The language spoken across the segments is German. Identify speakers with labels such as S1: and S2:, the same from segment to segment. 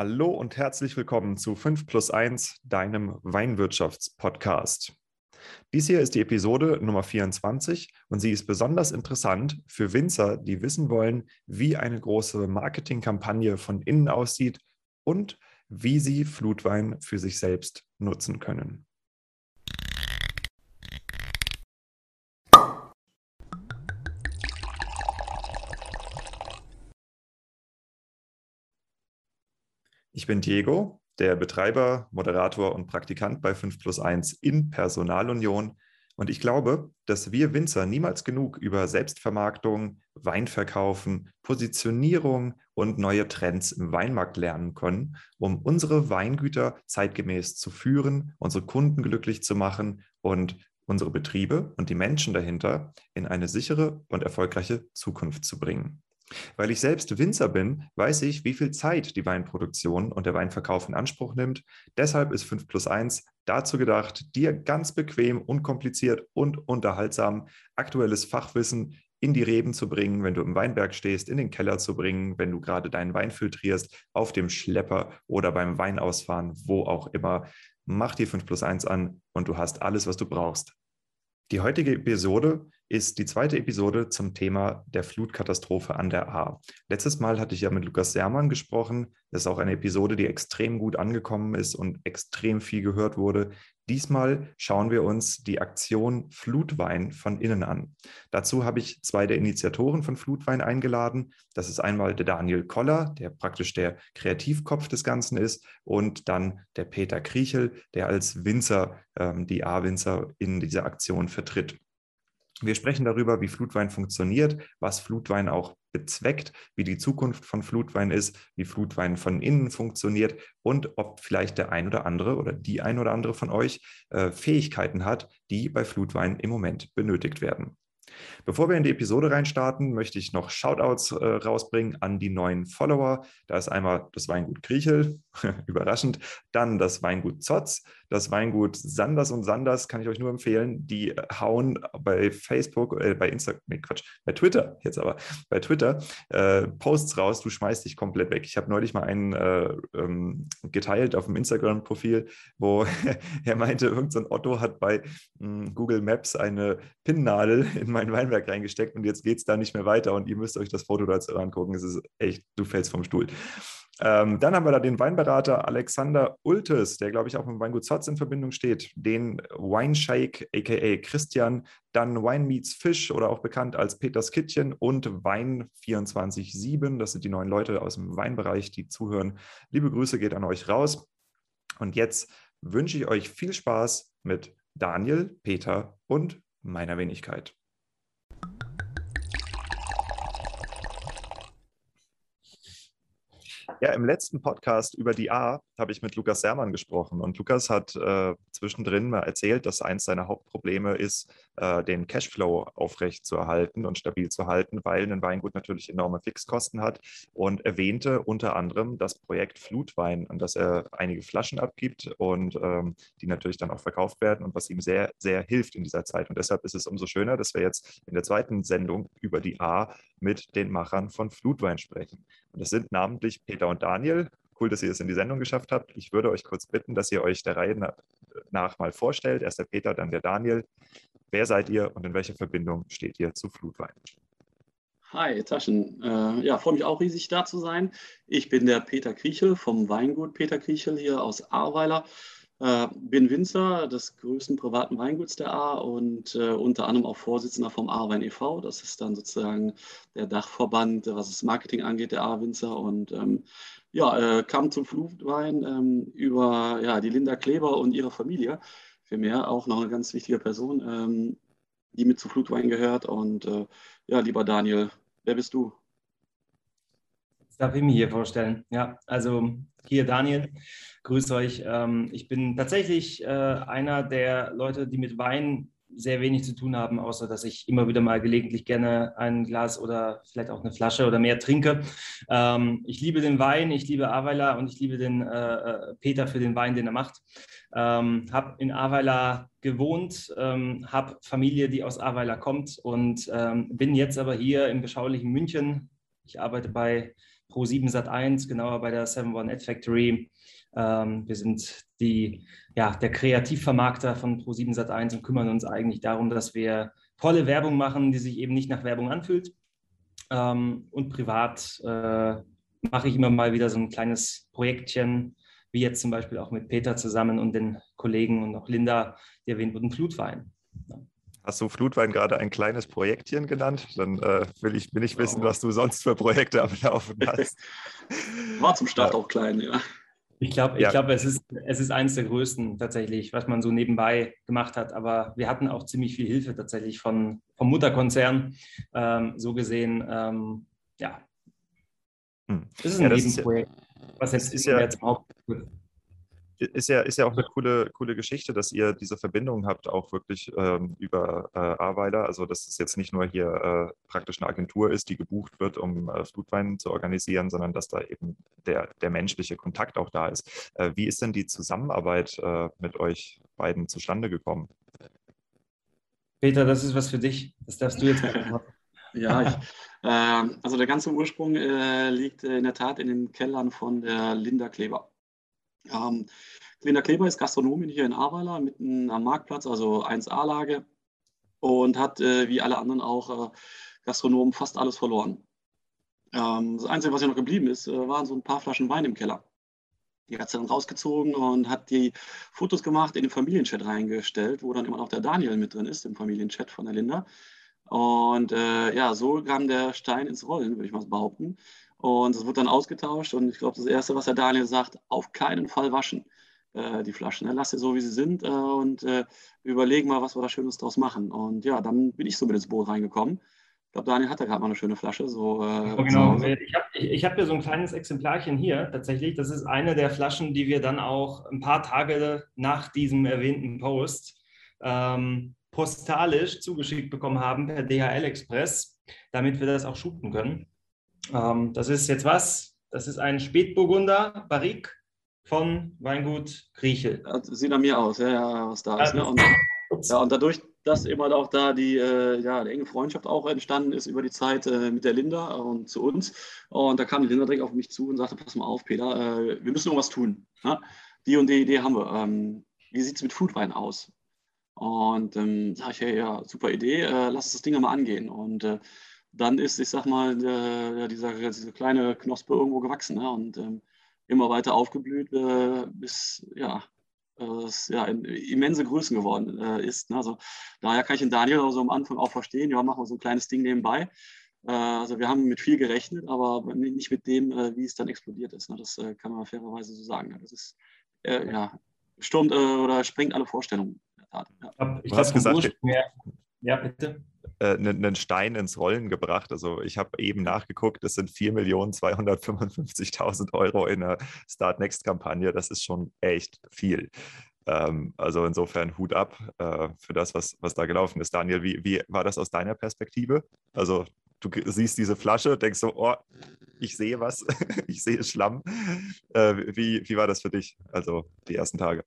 S1: Hallo und herzlich willkommen zu 5 plus 1, deinem Weinwirtschaftspodcast. Dies hier ist die Episode Nummer 24 und sie ist besonders interessant für Winzer, die wissen wollen, wie eine große Marketingkampagne von innen aussieht und wie sie Flutwein für sich selbst nutzen können. Bin Diego, der Betreiber, Moderator und Praktikant bei 5 plus 1 in Personalunion. Und ich glaube, dass wir Winzer niemals genug über Selbstvermarktung, Weinverkaufen, Positionierung und neue Trends im Weinmarkt lernen können, um unsere Weingüter zeitgemäß zu führen, unsere Kunden glücklich zu machen und unsere Betriebe und die Menschen dahinter in eine sichere und erfolgreiche Zukunft zu bringen. Weil ich selbst Winzer bin, weiß ich, wie viel Zeit die Weinproduktion und der Weinverkauf in Anspruch nimmt. Deshalb ist 5 plus 1 dazu gedacht, dir ganz bequem, unkompliziert und unterhaltsam aktuelles Fachwissen in die Reben zu bringen, wenn du im Weinberg stehst, in den Keller zu bringen, wenn du gerade deinen Wein filtrierst, auf dem Schlepper oder beim Weinausfahren, wo auch immer. Mach dir 5 plus 1 an und du hast alles, was du brauchst. Die heutige Episode ist die zweite Episode zum Thema der Flutkatastrophe an der A. Letztes Mal hatte ich ja mit Lukas Sermann gesprochen. Das ist auch eine Episode, die extrem gut angekommen ist und extrem viel gehört wurde. Diesmal schauen wir uns die Aktion Flutwein von innen an. Dazu habe ich zwei der Initiatoren von Flutwein eingeladen. Das ist einmal der Daniel Koller, der praktisch der Kreativkopf des Ganzen ist, und dann der Peter Kriechel, der als Winzer ähm, die A-Winzer in dieser Aktion vertritt. Wir sprechen darüber, wie Flutwein funktioniert, was Flutwein auch bezweckt, wie die Zukunft von Flutwein ist, wie Flutwein von innen funktioniert und ob vielleicht der ein oder andere oder die ein oder andere von euch äh, Fähigkeiten hat, die bei Flutwein im Moment benötigt werden. Bevor wir in die Episode reinstarten, möchte ich noch Shoutouts äh, rausbringen an die neuen Follower. Da ist einmal das Weingut Griechel, überraschend, dann das Weingut Zotz, das Weingut Sanders und Sanders, kann ich euch nur empfehlen. Die hauen bei Facebook, äh, bei Instagram, nee, Quatsch, bei Twitter, jetzt aber, bei Twitter, äh, Posts raus, du schmeißt dich komplett weg. Ich habe neulich mal einen äh, ähm, geteilt auf dem Instagram-Profil, wo er meinte, irgendein so Otto hat bei mh, hm, Google Maps eine Pinnnadel in mein Weinberg reingesteckt und jetzt geht es da nicht mehr weiter und ihr müsst euch das Foto dazu angucken. Es ist echt, du fällst vom Stuhl. Ähm, dann haben wir da den Weinberater Alexander Ultes, der, glaube ich, auch mit Weingut Zotz in Verbindung steht, den Wineshake, aka Christian, dann Wine Meets Fish oder auch bekannt als Peters Kittchen und Wein 24-7. Das sind die neuen Leute aus dem Weinbereich, die zuhören. Liebe Grüße geht an euch raus. Und jetzt wünsche ich euch viel Spaß mit Daniel, Peter und meiner Wenigkeit. Ja, im letzten Podcast über die A habe ich mit Lukas Sermann gesprochen und Lukas hat äh, zwischendrin mal erzählt, dass eins seiner Hauptprobleme ist, äh, den Cashflow aufrecht zu erhalten und stabil zu halten, weil ein Weingut natürlich enorme Fixkosten hat und erwähnte unter anderem das Projekt Flutwein, an das er einige Flaschen abgibt und ähm, die natürlich dann auch verkauft werden und was ihm sehr, sehr hilft in dieser Zeit. Und deshalb ist es umso schöner, dass wir jetzt in der zweiten Sendung über die A mit den Machern von Flutwein sprechen. Und das sind namentlich Peter und Daniel. Cool, dass ihr es in die Sendung geschafft habt. Ich würde euch kurz bitten, dass ihr euch der Reihe nach mal vorstellt. Erst der Peter, dann der Daniel. Wer seid ihr und in welcher Verbindung steht ihr zu Flutwein?
S2: Hi, Taschen. Äh, ja, freue mich auch riesig da zu sein. Ich bin der Peter Kriechel vom Weingut Peter Kriechel hier aus Ahrweiler. Äh, bin Winzer des größten privaten Weinguts der A und äh, unter anderem auch Vorsitzender vom A-Wein e.V. Das ist dann sozusagen der Dachverband, was das Marketing angeht, der A-Winzer. Und ähm, ja, äh, kam zum Flutwein ähm, über ja, die Linda Kleber und ihre Familie. Für mich auch noch eine ganz wichtige Person, ähm, die mit zu Flutwein gehört. Und äh, ja, lieber Daniel, wer bist du?
S3: Darf ich mir hier vorstellen. Ja, also hier Daniel, grüß euch. Ähm, ich bin tatsächlich äh, einer der Leute, die mit Wein sehr wenig zu tun haben, außer dass ich immer wieder mal gelegentlich gerne ein Glas oder vielleicht auch eine Flasche oder mehr trinke. Ähm, ich liebe den Wein, ich liebe Aweiler und ich liebe den äh, äh Peter für den Wein, den er macht. Ähm, habe in Aweiler gewohnt, ähm, habe Familie, die aus Aweiler kommt und ähm, bin jetzt aber hier im beschaulichen München. Ich arbeite bei Pro7 Sat1, genauer bei der 718 Ad Factory. Ähm, wir sind die, ja, der Kreativvermarkter von Pro7 Sat1 und kümmern uns eigentlich darum, dass wir tolle Werbung machen, die sich eben nicht nach Werbung anfühlt. Ähm, und privat äh, mache ich immer mal wieder so ein kleines Projektchen, wie jetzt zum Beispiel auch mit Peter zusammen und den Kollegen und auch Linda, die erwähnt wurden, Flutwein. Ja.
S1: Hast du Flutwein gerade ein kleines Projektchen genannt? Dann äh, will, ich, will ich wissen, was du sonst für Projekte am Laufen hast.
S2: War zum Start ja. auch klein, ja.
S3: Ich glaube, ja. glaub, es, ist, es ist eines der größten tatsächlich, was man so nebenbei gemacht hat. Aber wir hatten auch ziemlich viel Hilfe tatsächlich von, vom Mutterkonzern. Ähm, so gesehen, ähm, ja.
S1: Hm. Das ist ein ja, Nebenprojekt, was jetzt, ist ja,
S3: jetzt
S1: auch ist ja, ist ja auch eine coole, coole Geschichte, dass ihr diese Verbindung habt, auch wirklich ähm, über äh, Aweiler. Also, dass es jetzt nicht nur hier äh, praktisch eine Agentur ist, die gebucht wird, um äh, Flutwein zu organisieren, sondern dass da eben der, der menschliche Kontakt auch da ist. Äh, wie ist denn die Zusammenarbeit äh, mit euch beiden zustande gekommen?
S3: Peter, das ist was für dich. Das darfst du jetzt machen.
S2: Ja, ich, äh, also der ganze Ursprung äh, liegt in der Tat in den Kellern von der Linda Kleber. Ähm, Linda Kleber ist Gastronomin hier in Ahrweiler, mitten am Marktplatz, also 1A-Lage und hat äh, wie alle anderen auch äh, Gastronomen fast alles verloren. Ähm, das Einzige, was hier noch geblieben ist, äh, waren so ein paar Flaschen Wein im Keller. Die hat sie dann rausgezogen und hat die Fotos gemacht, in den Familienchat reingestellt, wo dann immer noch der Daniel mit drin ist, im Familienchat von der Linda. Und äh, ja, so kam der Stein ins Rollen, würde ich mal behaupten. Und es wird dann ausgetauscht. Und ich glaube, das Erste, was der Daniel sagt, auf keinen Fall waschen äh, die Flaschen. Ne? Lass sie so, wie sie sind äh, und äh, überlegen mal, was wir da Schönes draus machen. Und ja, dann bin ich so mit ins Boot reingekommen. Ich glaube, Daniel hat da gerade mal eine schöne Flasche. So,
S3: oh, genau. Ich habe ich hab hier so ein kleines Exemplarchen hier tatsächlich. Das ist eine der Flaschen, die wir dann auch ein paar Tage nach diesem erwähnten Post ähm, postalisch zugeschickt bekommen haben per DHL Express, damit wir das auch shooten können. Ähm, das ist jetzt was? Das ist ein Spätburgunder Barrique von Weingut Griechel.
S2: Das sieht an mir aus, ja, ja was da ist. Ne? Und, ja, und dadurch, dass eben halt auch da die, äh, ja, die enge Freundschaft auch entstanden ist über die Zeit äh, mit der Linda und zu uns. Und da kam die Linda direkt auf mich zu und sagte, pass mal auf, Peter, äh, wir müssen irgendwas tun. Ja? Die und die Idee haben wir. Ähm, wie sieht es mit Foodwein aus? Und ähm, sage ich, hey, ja, super Idee, äh, lass uns das Ding mal angehen. Und äh, dann ist, ich sag mal, der, dieser, diese kleine Knospe irgendwo gewachsen ne? und ähm, immer weiter aufgeblüht, äh, bis ja, äh, es ja, in, immense Größen geworden äh, ist. Ne? Also, daher kann ich den Daniel also am Anfang auch verstehen, ja, machen wir so ein kleines Ding nebenbei. Äh, also wir haben mit viel gerechnet, aber nicht mit dem, äh, wie es dann explodiert ist. Ne? Das äh, kann man fairerweise so sagen. Ne? Das ist, ja, stürmt oder sprengt alle Vorstellungen. Ja.
S1: Ich habe gesagt, ja, bitte einen Stein ins Rollen gebracht. Also ich habe eben nachgeguckt, das sind 4.255.000 Euro in der Start Next-Kampagne. Das ist schon echt viel. Ähm, also insofern Hut ab äh, für das, was, was da gelaufen ist. Daniel, wie, wie war das aus deiner Perspektive? Also du siehst diese Flasche, denkst so, oh, ich sehe was, ich sehe Schlamm. Äh, wie, wie war das für dich, also die ersten Tage?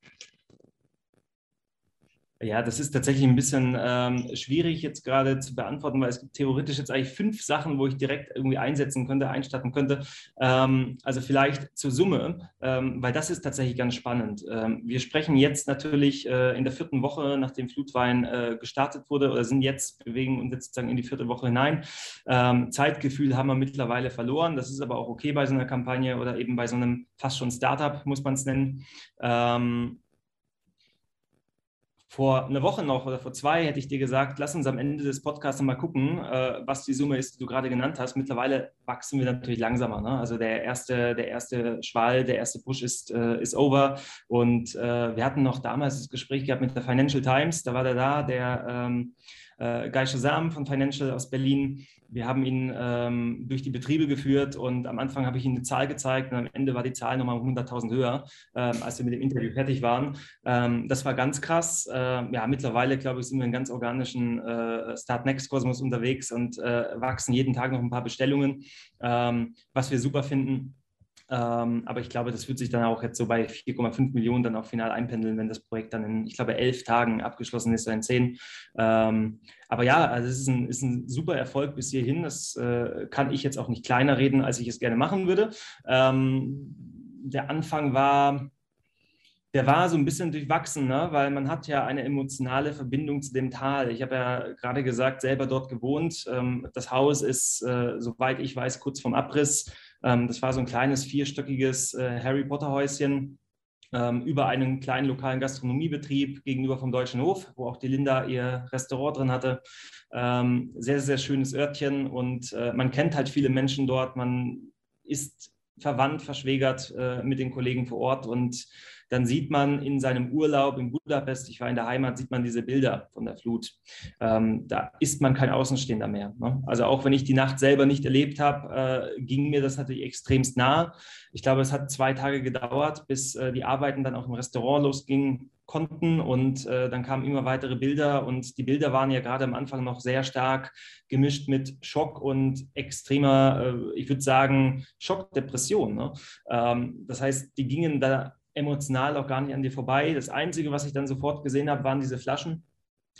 S3: Ja, das ist tatsächlich ein bisschen ähm, schwierig jetzt gerade zu beantworten, weil es gibt theoretisch jetzt eigentlich fünf Sachen, wo ich direkt irgendwie einsetzen könnte, einstatten könnte. Ähm, also vielleicht zur Summe, ähm, weil das ist tatsächlich ganz spannend. Ähm, wir sprechen jetzt natürlich äh, in der vierten Woche, nachdem Flutwein äh, gestartet wurde, oder sind jetzt, bewegen uns jetzt sozusagen in die vierte Woche hinein. Ähm, Zeitgefühl haben wir mittlerweile verloren. Das ist aber auch okay bei so einer Kampagne oder eben bei so einem fast schon Startup, muss man es nennen. Vor einer Woche noch oder vor zwei hätte ich dir gesagt, lass uns am Ende des Podcasts mal gucken, äh, was die Summe ist, die du gerade genannt hast. Mittlerweile wachsen wir natürlich langsamer. Ne? Also der erste, der erste Schwall, der erste Push ist, äh, ist over. Und äh, wir hatten noch damals das Gespräch gehabt mit der Financial Times. Da war der da, der ähm, äh, Guy Shazam von Financial aus Berlin. Wir haben ihn ähm, durch die Betriebe geführt und am Anfang habe ich ihm eine Zahl gezeigt und am Ende war die Zahl nochmal 100.000 höher, ähm, als wir mit dem Interview fertig waren. Ähm, das war ganz krass. Ähm, ja, mittlerweile, glaube ich, sind wir in ganz organischen äh, Start Next Kosmos unterwegs und äh, wachsen jeden Tag noch ein paar Bestellungen, ähm, was wir super finden Ähm, aber ich glaube, das wird sich dann auch jetzt so bei 4,5 Millionen dann auch final einpendeln, wenn das Projekt dann in, ich glaube, elf Tagen abgeschlossen ist oder in zehn. Ähm, aber ja, also es ist ein, ist ein super Erfolg bis hierhin. Das äh, kann ich jetzt auch nicht kleiner reden, als ich es gerne machen würde. Ähm, der Anfang war, der war so ein bisschen durchwachsen, ne? weil man hat ja eine emotionale Verbindung zu dem Tal. Ich habe ja gerade gesagt, selber dort gewohnt. Ähm, das Haus ist, äh, soweit ich weiß, kurz vorm Abriss. Ähm, das war so ein kleines vierstöckiges äh, Harry Potter Häuschen ähm, über einen kleinen lokalen Gastronomiebetrieb gegenüber vom Deutschen Hof, wo auch die Linda ihr Restaurant drin hatte. sehr, sehr schönes Örtchen und äh, man kennt halt viele Menschen dort. Man ist verwandt, verschwägert äh, mit den Kollegen vor Ort und dann sieht man in seinem Urlaub in Budapest, ich war in der Heimat, sieht man diese Bilder von der Flut. Ähm, da ist man kein Außenstehender mehr. Ne? Also auch wenn ich die Nacht selber nicht erlebt habe, äh, ging mir das natürlich extremst nah. Ich glaube, es hat zwei Tage gedauert, bis äh, die Arbeiten dann auch im Restaurant losgingen konnten und äh, dann kamen immer weitere Bilder und die Bilder waren ja gerade am Anfang noch sehr stark gemischt mit Schock und extremer, äh, ich würde sagen, Schockdepression. Ne? Ähm, das heißt, die gingen da emotional auch gar nicht an dir vorbei. Das Einzige, was ich dann sofort gesehen habe, waren diese Flaschen,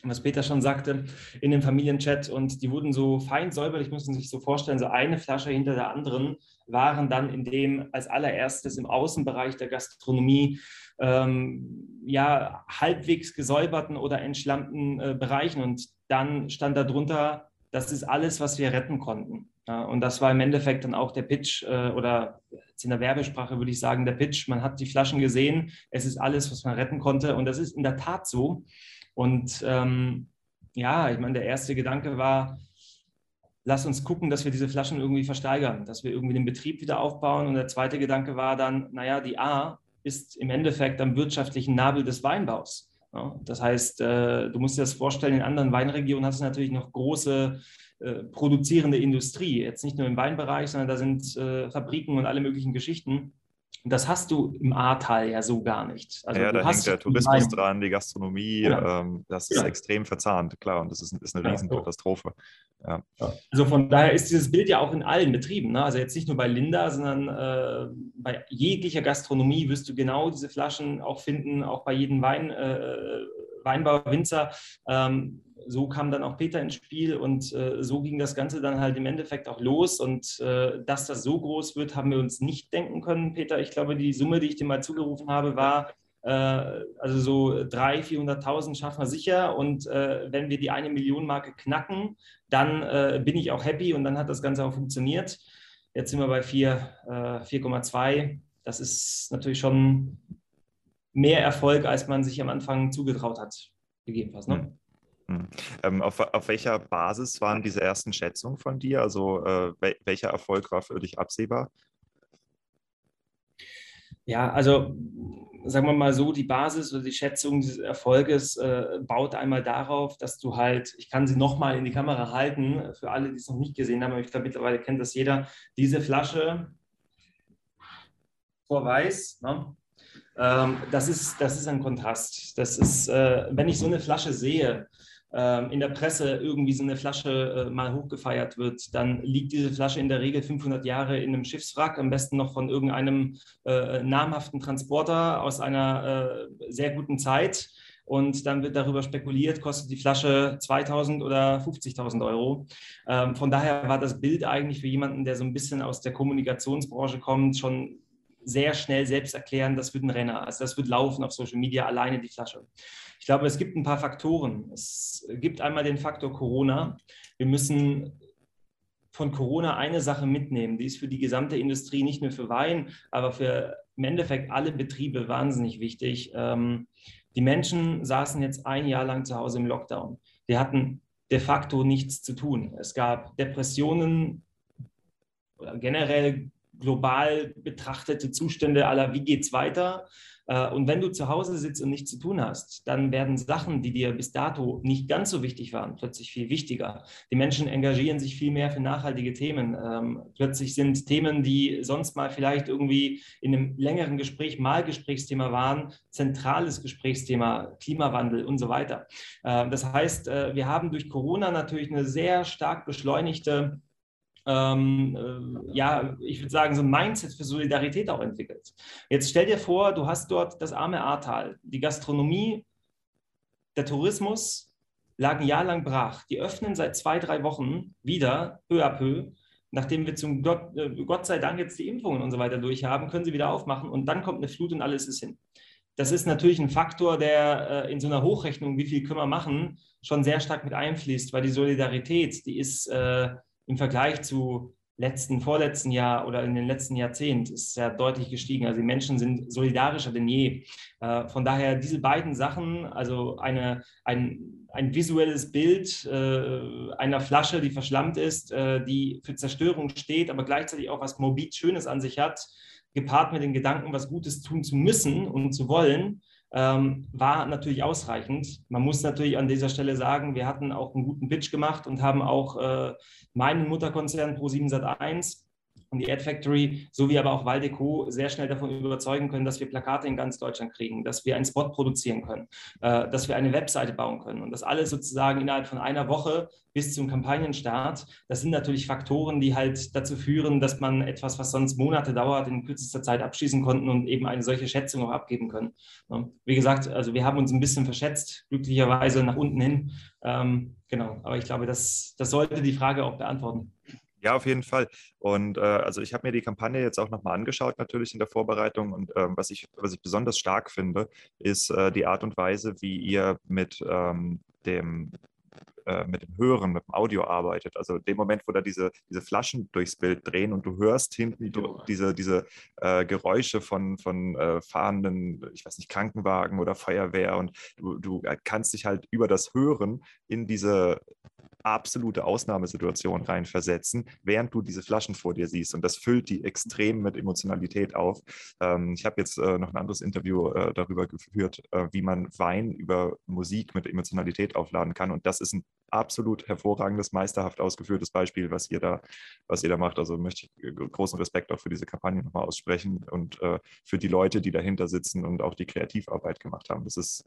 S3: was Peter schon sagte, in dem Familienchat. Und die wurden so fein säuberlich, muss man sich so vorstellen, so eine Flasche hinter der anderen waren dann in dem als allererstes im Außenbereich der Gastronomie ähm, ja halbwegs gesäuberten oder entschlammten äh, Bereichen. Und dann stand darunter, das ist alles, was wir retten konnten. Und das war im Endeffekt dann auch der Pitch äh, oder in der Werbesprache würde ich sagen, der Pitch. Man hat die Flaschen gesehen, es ist alles, was man retten konnte. Und das ist in der Tat so. Und ähm, ja, ich meine, der erste Gedanke war, lass uns gucken, dass wir diese Flaschen irgendwie versteigern, dass wir irgendwie den Betrieb wieder aufbauen. Und der zweite Gedanke war dann, naja, die A ist im Endeffekt am wirtschaftlichen Nabel des Weinbaus. Das heißt, äh, du musst dir das vorstellen, in anderen Weinregionen hast du natürlich noch große äh, produzierende Industrie. Jetzt nicht nur im Weinbereich, sondern da sind äh, Fabriken und alle möglichen Geschichten. Das hast du im Ahrtal ja so gar nicht.
S1: Also ja, da hängt der Tourismus dran, die Gastronomie, ja. ähm, das ist ja. extrem verzahnt, klar, und das ist, ist eine Riesenkatastrophe.
S3: Ja. Also von daher ist dieses Bild ja auch in allen Betrieben. Ne? Also jetzt nicht nur bei Linda, sondern äh, bei jeglicher Gastronomie wirst du genau diese Flaschen auch finden, auch bei jedem Wein, äh, Weinbauer, Winzer. Ähm, so kam dann auch Peter ins Spiel und äh, so ging das Ganze dann halt im Endeffekt auch los. Und äh, dass das so groß wird, haben wir uns nicht denken können, Peter. Ich glaube, die Summe, die ich dir mal zugerufen habe, war äh, also so 300.000, 400.000 schaffen wir sicher. Und äh, wenn wir die eine Million Marke knacken, dann äh, bin ich auch happy und dann hat das Ganze auch funktioniert. Jetzt sind wir bei 4,2. Äh, das ist natürlich schon mehr Erfolg, als man sich am Anfang zugetraut hat, gegebenenfalls. Ne?
S1: Hm. Ähm, auf, auf, welcher Basis waren diese ersten Schätzungen von dir? Also äh, wel welcher Erfolg war für dich absehbar?
S3: Ja, also sagen wir mal so, die Basis oder die Schätzung dieses Erfolges äh, baut einmal darauf, dass du halt, ich kann sie nochmal in die Kamera halten, für alle, die es noch nicht gesehen haben, aber ich glaube, mittlerweile kennt das jeder, diese Flasche vor Weiß, ne? ähm, das, ist, das ist ein Kontrast. Das ist, äh, wenn ich so eine Flasche sehe, in der Presse irgendwie so eine Flasche äh, mal hochgefeiert wird, dann liegt diese Flasche in der Regel 500 Jahre in einem Schiffswrack, am besten noch von irgendeinem äh, namhaften Transporter aus einer äh, sehr guten Zeit. Und dann wird darüber spekuliert, kostet die Flasche 2000 oder 50.000 Euro. Ähm, von daher war das Bild eigentlich für jemanden, der so ein bisschen aus der Kommunikationsbranche kommt, schon sehr schnell selbst erklären, das wird ein Renner. Also das wird laufen auf Social Media alleine die Flasche. Ich glaube, es gibt ein paar Faktoren. Es gibt einmal den Faktor Corona. Wir müssen von Corona eine Sache mitnehmen, die ist für die gesamte Industrie, nicht nur für Wein, aber für im Endeffekt alle Betriebe wahnsinnig wichtig. Ähm, die Menschen saßen jetzt ein Jahr lang zu Hause im Lockdown. Die hatten de facto nichts zu tun. Es gab Depressionen oder generell global betrachtete Zustände aller, wie geht es weiter? Äh, und wenn du zu Hause sitzt und nichts zu tun hast, dann werden Sachen, die dir bis dato nicht ganz so wichtig waren, plötzlich viel wichtiger. Die Menschen engagieren sich viel mehr für nachhaltige Themen. Ähm, plötzlich sind Themen, die sonst mal vielleicht irgendwie in einem längeren Gespräch mal Gesprächsthema waren, zentrales Gesprächsthema, Klimawandel und so weiter. Äh, das heißt, äh, wir haben durch Corona natürlich eine sehr stark beschleunigte ähm, äh, ja, ich würde sagen, so ein Mindset für Solidarität auch entwickelt. Jetzt stell dir vor, du hast dort das arme Ahrtal, die Gastronomie, der Tourismus lagen ein Jahr lang brach. Die öffnen seit zwei, drei Wochen wieder, peu à peu. Nachdem wir zum Gott, äh, Gott sei Dank jetzt die Impfungen und so weiter durch haben, können sie wieder aufmachen und dann kommt eine Flut und alles ist hin. Das ist natürlich ein Faktor, der äh, in so einer Hochrechnung, wie viel können wir machen, schon sehr stark mit einfließt, weil die Solidarität, die ist äh, im Vergleich zu letzten, vorletzten Jahr oder in den letzten Jahrzehnten ist ja deutlich gestiegen. Also die Menschen sind solidarischer denn je. Äh, von daher diese beiden Sachen, also eine, ein, ein visuelles Bild äh, einer Flasche, die verschlammt ist, äh, die für Zerstörung steht, aber gleichzeitig auch was morbid Schönes an sich hat, gepaart mit dem Gedanken, was Gutes tun zu müssen und zu wollen, ähm, war natürlich ausreichend. Man muss natürlich an dieser Stelle sagen, wir hatten auch einen guten Pitch gemacht und haben auch äh, meinen Mutterkonzern Pro7 Sat1 und die Ad Factory sowie aber auch Waldeco sehr schnell davon überzeugen können, dass wir Plakate in ganz Deutschland kriegen, dass wir einen Spot produzieren können, äh, dass wir eine Webseite bauen können und das alles sozusagen innerhalb von einer Woche bis zum Kampagnenstart. Das sind natürlich Faktoren, die halt dazu führen, dass man etwas, was sonst Monate dauert, in kürzester Zeit abschließen konnten und eben eine solche Schätzung auch abgeben können. Wie gesagt, also wir haben uns ein bisschen verschätzt, glücklicherweise nach unten hin. Ähm, genau, aber ich glaube, das, das sollte die Frage auch beantworten.
S1: Ja, auf jeden Fall. Und äh, also ich habe mir die Kampagne jetzt auch nochmal angeschaut, natürlich in der Vorbereitung. Und ähm, was, ich, was ich besonders stark finde, ist äh, die Art und Weise, wie ihr mit ähm, dem äh, mit dem Hören, mit dem Audio arbeitet. Also dem Moment, wo da diese, diese Flaschen durchs Bild drehen und du hörst hinten du, diese, diese äh, Geräusche von, von äh, fahrenden, ich weiß nicht, Krankenwagen oder Feuerwehr und du, du kannst dich halt über das Hören in diese absolute Ausnahmesituation reinversetzen, während du diese Flaschen vor dir siehst. Und das füllt die extrem mit Emotionalität auf. Ähm, ich habe jetzt äh, noch ein anderes Interview äh, darüber geführt, äh, wie man Wein über Musik mit Emotionalität aufladen kann. Und das ist ein absolut hervorragendes, meisterhaft ausgeführtes Beispiel, was ihr da, was ihr da macht. Also möchte ich äh, großen Respekt auch für diese Kampagne nochmal aussprechen und äh, für die Leute, die dahinter sitzen und auch die Kreativarbeit gemacht haben. Das ist,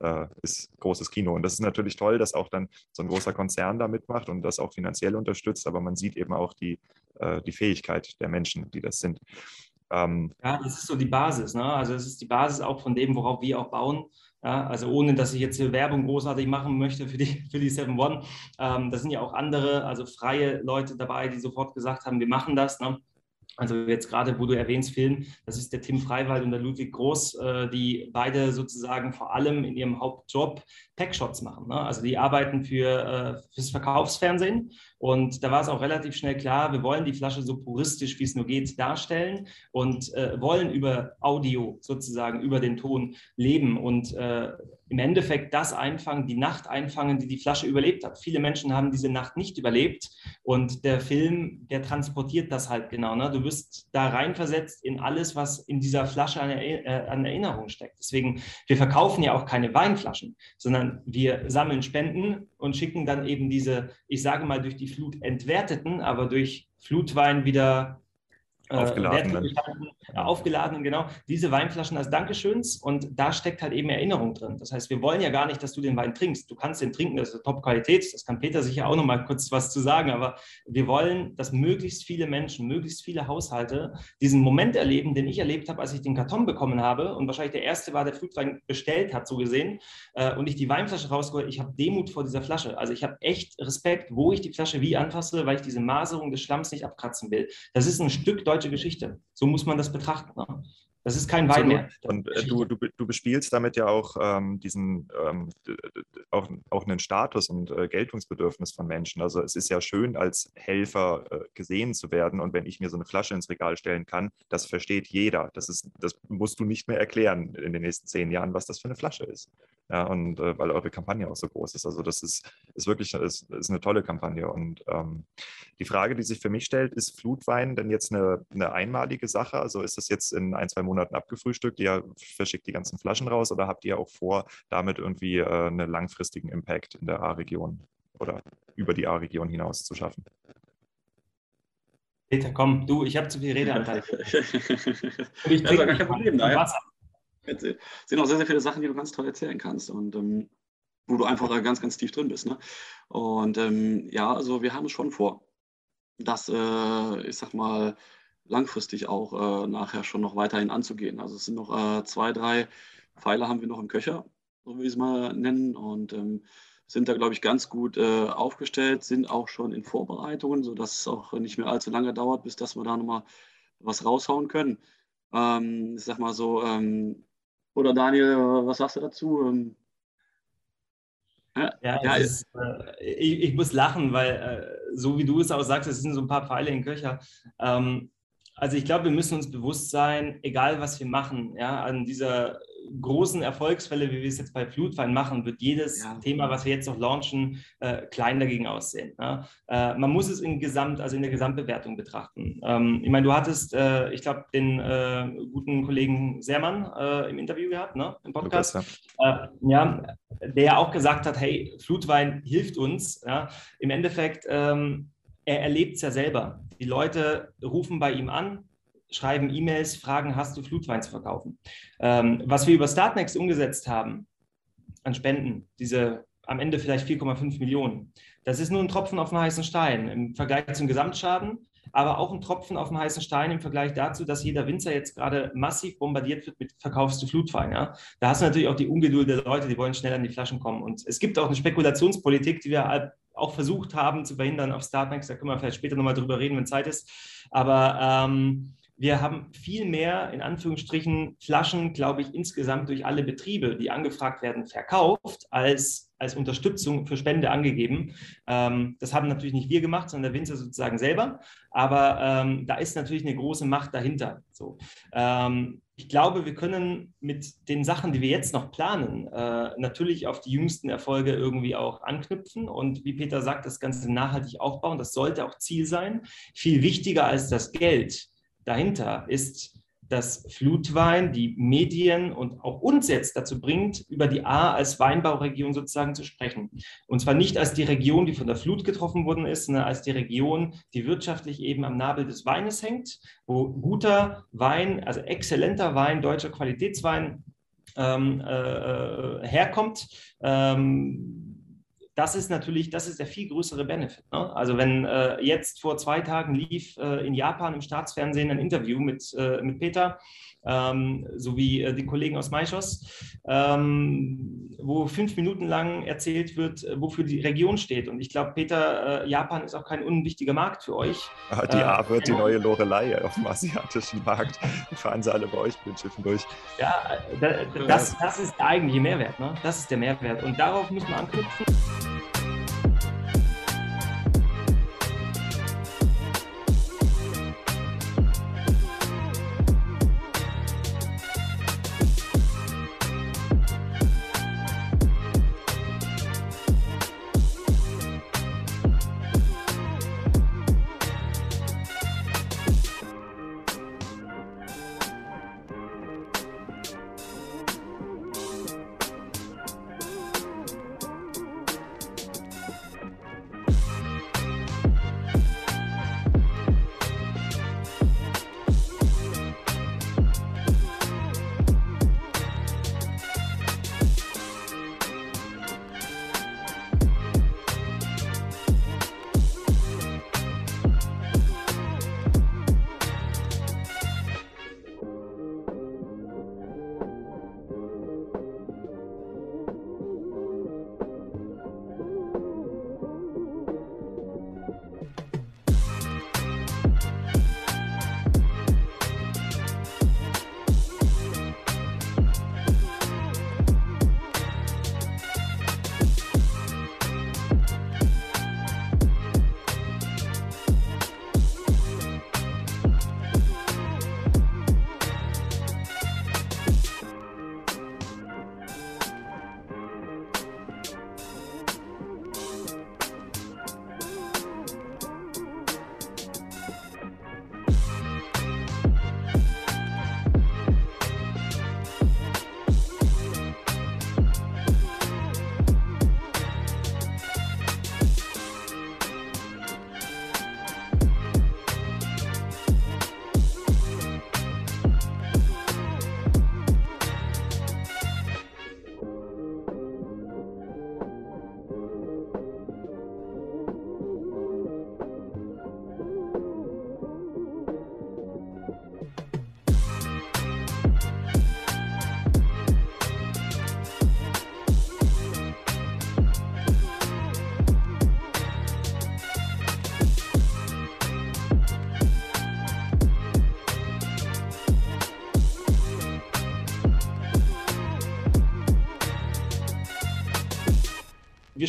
S1: äh, ist großes Kino. Und das ist natürlich toll, dass auch dann so ein großer Konzern da mitmacht und das auch finanziell unterstützt, aber man sieht eben auch die, äh, die Fähigkeit der Menschen, die das sind.
S3: Ähm, ja, das ist so die Basis. Ne? Also es ist die Basis auch von dem, worauf wir auch bauen. Ja, also ohne, dass ich jetzt hier Werbung großartig machen möchte für die, für die 7 One. Ähm, da sind ja auch andere, also freie Leute dabei, die sofort gesagt haben, wir machen das. Ne? Also jetzt gerade, wo du erwähnst, Film, das ist der Tim Freiwald und der Ludwig Groß, äh, die beide sozusagen vor allem in ihrem Hauptjob Packshots machen. Ne? Also die arbeiten für äh, Verkaufsfernsehen und da war es auch relativ schnell klar, wir wollen die Flasche so puristisch, wie es nur geht, darstellen und äh, wollen über Audio sozusagen, über den Ton leben und äh, im Endeffekt das einfangen, die Nacht einfangen, die die Flasche überlebt hat. Viele Menschen haben diese Nacht nicht überlebt und der Film, der transportiert das halt genau. Ne? Du wirst da reinversetzt in alles, was in dieser Flasche an, äh, an Erinnerung steckt. Deswegen, wir verkaufen ja auch keine Weinflaschen, sondern wir sammeln Spenden und schicken dann eben diese, ich sage mal, durch die Flut entwerteten, aber durch Flutwein wieder
S1: aufgeladenen.
S3: Äh, aufgeladenen, genau, diese Weinflaschen als Dankeschöns und da steckt halt eben Erinnerung drin. Das heißt, wir wollen ja gar nicht, dass du den Wein trinkst. Du kannst den trinken, das ist Top-Qualität, das kann Peter sicher auch noch mal kurz was zu sagen, aber wir wollen, dass möglichst viele Menschen, möglichst viele Haushalte diesen Moment erleben, den ich erlebt habe, als ich den Karton bekommen habe und wahrscheinlich der erste war, der Flugwein bestellt hat, so gesehen, äh, und ich die Weinflasche rausgeholt, ich habe Demut vor dieser Flasche. Also ich habe echt Respekt, wo ich die Flasche wie anfasse, weil ich diese Maserung des Schlamms nicht abkratzen will. Das ist ein Stück Deutsch deutsche Geschichte. So muss man das betrachten. Ne? Das ist kein Wein mehr.
S1: Und äh, du, du, du bespielst damit ja auch ähm, diesen ähm, auch, auch einen Status und äh, Geltungsbedürfnis von Menschen. Also es ist ja schön, als Helfer äh, gesehen zu werden. Und wenn ich mir so eine Flasche ins Regal stellen kann, das versteht jeder. Das ist, das musst du nicht mehr erklären in den nächsten zehn Jahren, was das für eine Flasche ist. Ja, und äh, weil eure Kampagne auch so groß ist. Also das ist, ist wirklich ist, ist eine tolle Kampagne. Und ähm, die Frage, die sich für mich stellt, ist Flutwein denn jetzt eine, eine einmalige Sache? Also ist das jetzt in ein, zwei Monaten abgefrühstückt? Ihr verschickt die ganzen Flaschen raus oder habt ihr auch vor, damit irgendwie äh, einen langfristigen Impact in der A-Region oder über die A-Region hinaus zu schaffen?
S3: Peter, komm, du, ich habe zu viel Redeanteil.
S2: ich ja, gar kein Problem. Da, ja. Es sind auch sehr, sehr viele Sachen, die du ganz toll erzählen kannst und ähm, wo du einfach da ganz, ganz tief drin bist. Ne? Und ähm, ja, also wir haben es schon vor. das, äh, ich sag mal, langfristig auch äh, nachher schon noch weiterhin anzugehen. Also es sind noch äh, zwei, drei Pfeiler haben wir noch im Köcher, so will ich es mal nennen. Und ähm, sind da, glaube ich, ganz gut äh, aufgestellt, sind auch schon in Vorbereitungen, sodass es auch nicht mehr allzu lange dauert, bis dass wir da nochmal was raushauen können. Ähm, ich sag mal so, ähm, oder Daniel, was sagst du dazu? Ähm,
S3: ja, ja ist, äh, ich, ich, muss lachen, weil äh, so wie du es auch sagst, es sind so ein paar Pfeile in Köcher. Ähm, also ich glaube, wir müssen uns bewusst sein, egal was wir machen, ja, an dieser großen Erfolgsfälle, wie wir es jetzt bei Flutwein machen, wird jedes ja. Thema, was wir jetzt noch launchen, äh, klein dagegen aussehen. Ja? Äh, man muss es in Gesamt, also in der Gesamtbewertung betrachten. Ähm, ich meine, du hattest, äh, ich glaube, den äh, guten Kollegen Sermann äh, im Interview gehabt, ne, im Podcast, Lukas, ja. Äh, ja. der auch gesagt hat, hey, Flutwein hilft uns. Ja? Im Endeffekt, ähm, er erlebt es ja selber. Die Leute rufen bei ihm an, schreiben E-Mails, fragen, hast du Flutwein zu verkaufen? Ähm, was wir über Startnext umgesetzt haben an Spenden, diese am Ende vielleicht 4,5 Millionen, das ist nur ein Tropfen auf dem heißen Stein im Vergleich zum Gesamtschaden, aber auch ein Tropfen auf dem heißen Stein im Vergleich dazu, dass jeder Winzer jetzt gerade massiv bombardiert wird mit verkaufst du Flutwein. Ja? Da hast du natürlich auch die Ungeduld der Leute, die wollen schnell an die Flaschen kommen. Und es gibt auch eine Spekulationspolitik, die wir auch versucht haben zu verhindern auf Startnext. Da können wir vielleicht später nochmal drüber reden, wenn Zeit ist. Aber ähm, wir haben viel mehr, in Anführungsstrichen, Flaschen, glaube ich, insgesamt durch alle Betriebe, die angefragt werden, verkauft, als, als Unterstützung für Spende angegeben. Ähm, das haben natürlich nicht wir gemacht, sondern der Winzer sozusagen selber. Aber ähm, da ist natürlich eine große Macht dahinter. So. Ähm, ich glaube, wir können mit den Sachen, die wir jetzt noch planen, äh, natürlich auf die jüngsten Erfolge irgendwie auch anknüpfen und wie Peter sagt, das Ganze nachhaltig aufbauen. Das sollte auch Ziel sein. Viel wichtiger als das Geld dahinter ist, dass Flutwein die Medien und auch uns jetzt dazu bringt, über die A als Weinbauregion sozusagen zu sprechen. Und zwar nicht als die Region, die von der Flut getroffen worden ist, sondern als die Region, die wirtschaftlich eben am Nabel des Weines hängt, wo guter Wein, also exzellenter Wein, deutscher Qualitätswein ähm, äh, äh herkommt. Ähm, das ist natürlich, das ist der viel größere Benefit. Ne? Also wenn äh, jetzt vor zwei Tagen lief äh, in Japan im Staatsfernsehen ein Interview mit, äh, mit Peter, ähm, sowie äh, die Kollegen aus Maishos, ähm, wo fünf Minuten lang erzählt wird, äh, wofür die Region steht. Und ich glaube, Peter, äh, Japan ist auch kein unwichtiger Markt für euch.
S1: Ah, die A wird die neue Lorelei auf dem asiatischen Markt. fahren sie alle bei euch mit Schiffen durch.
S3: Ja, das, das ist der eigentliche Mehrwert. Ne? Das ist der Mehrwert. Und darauf muss man anknüpfen.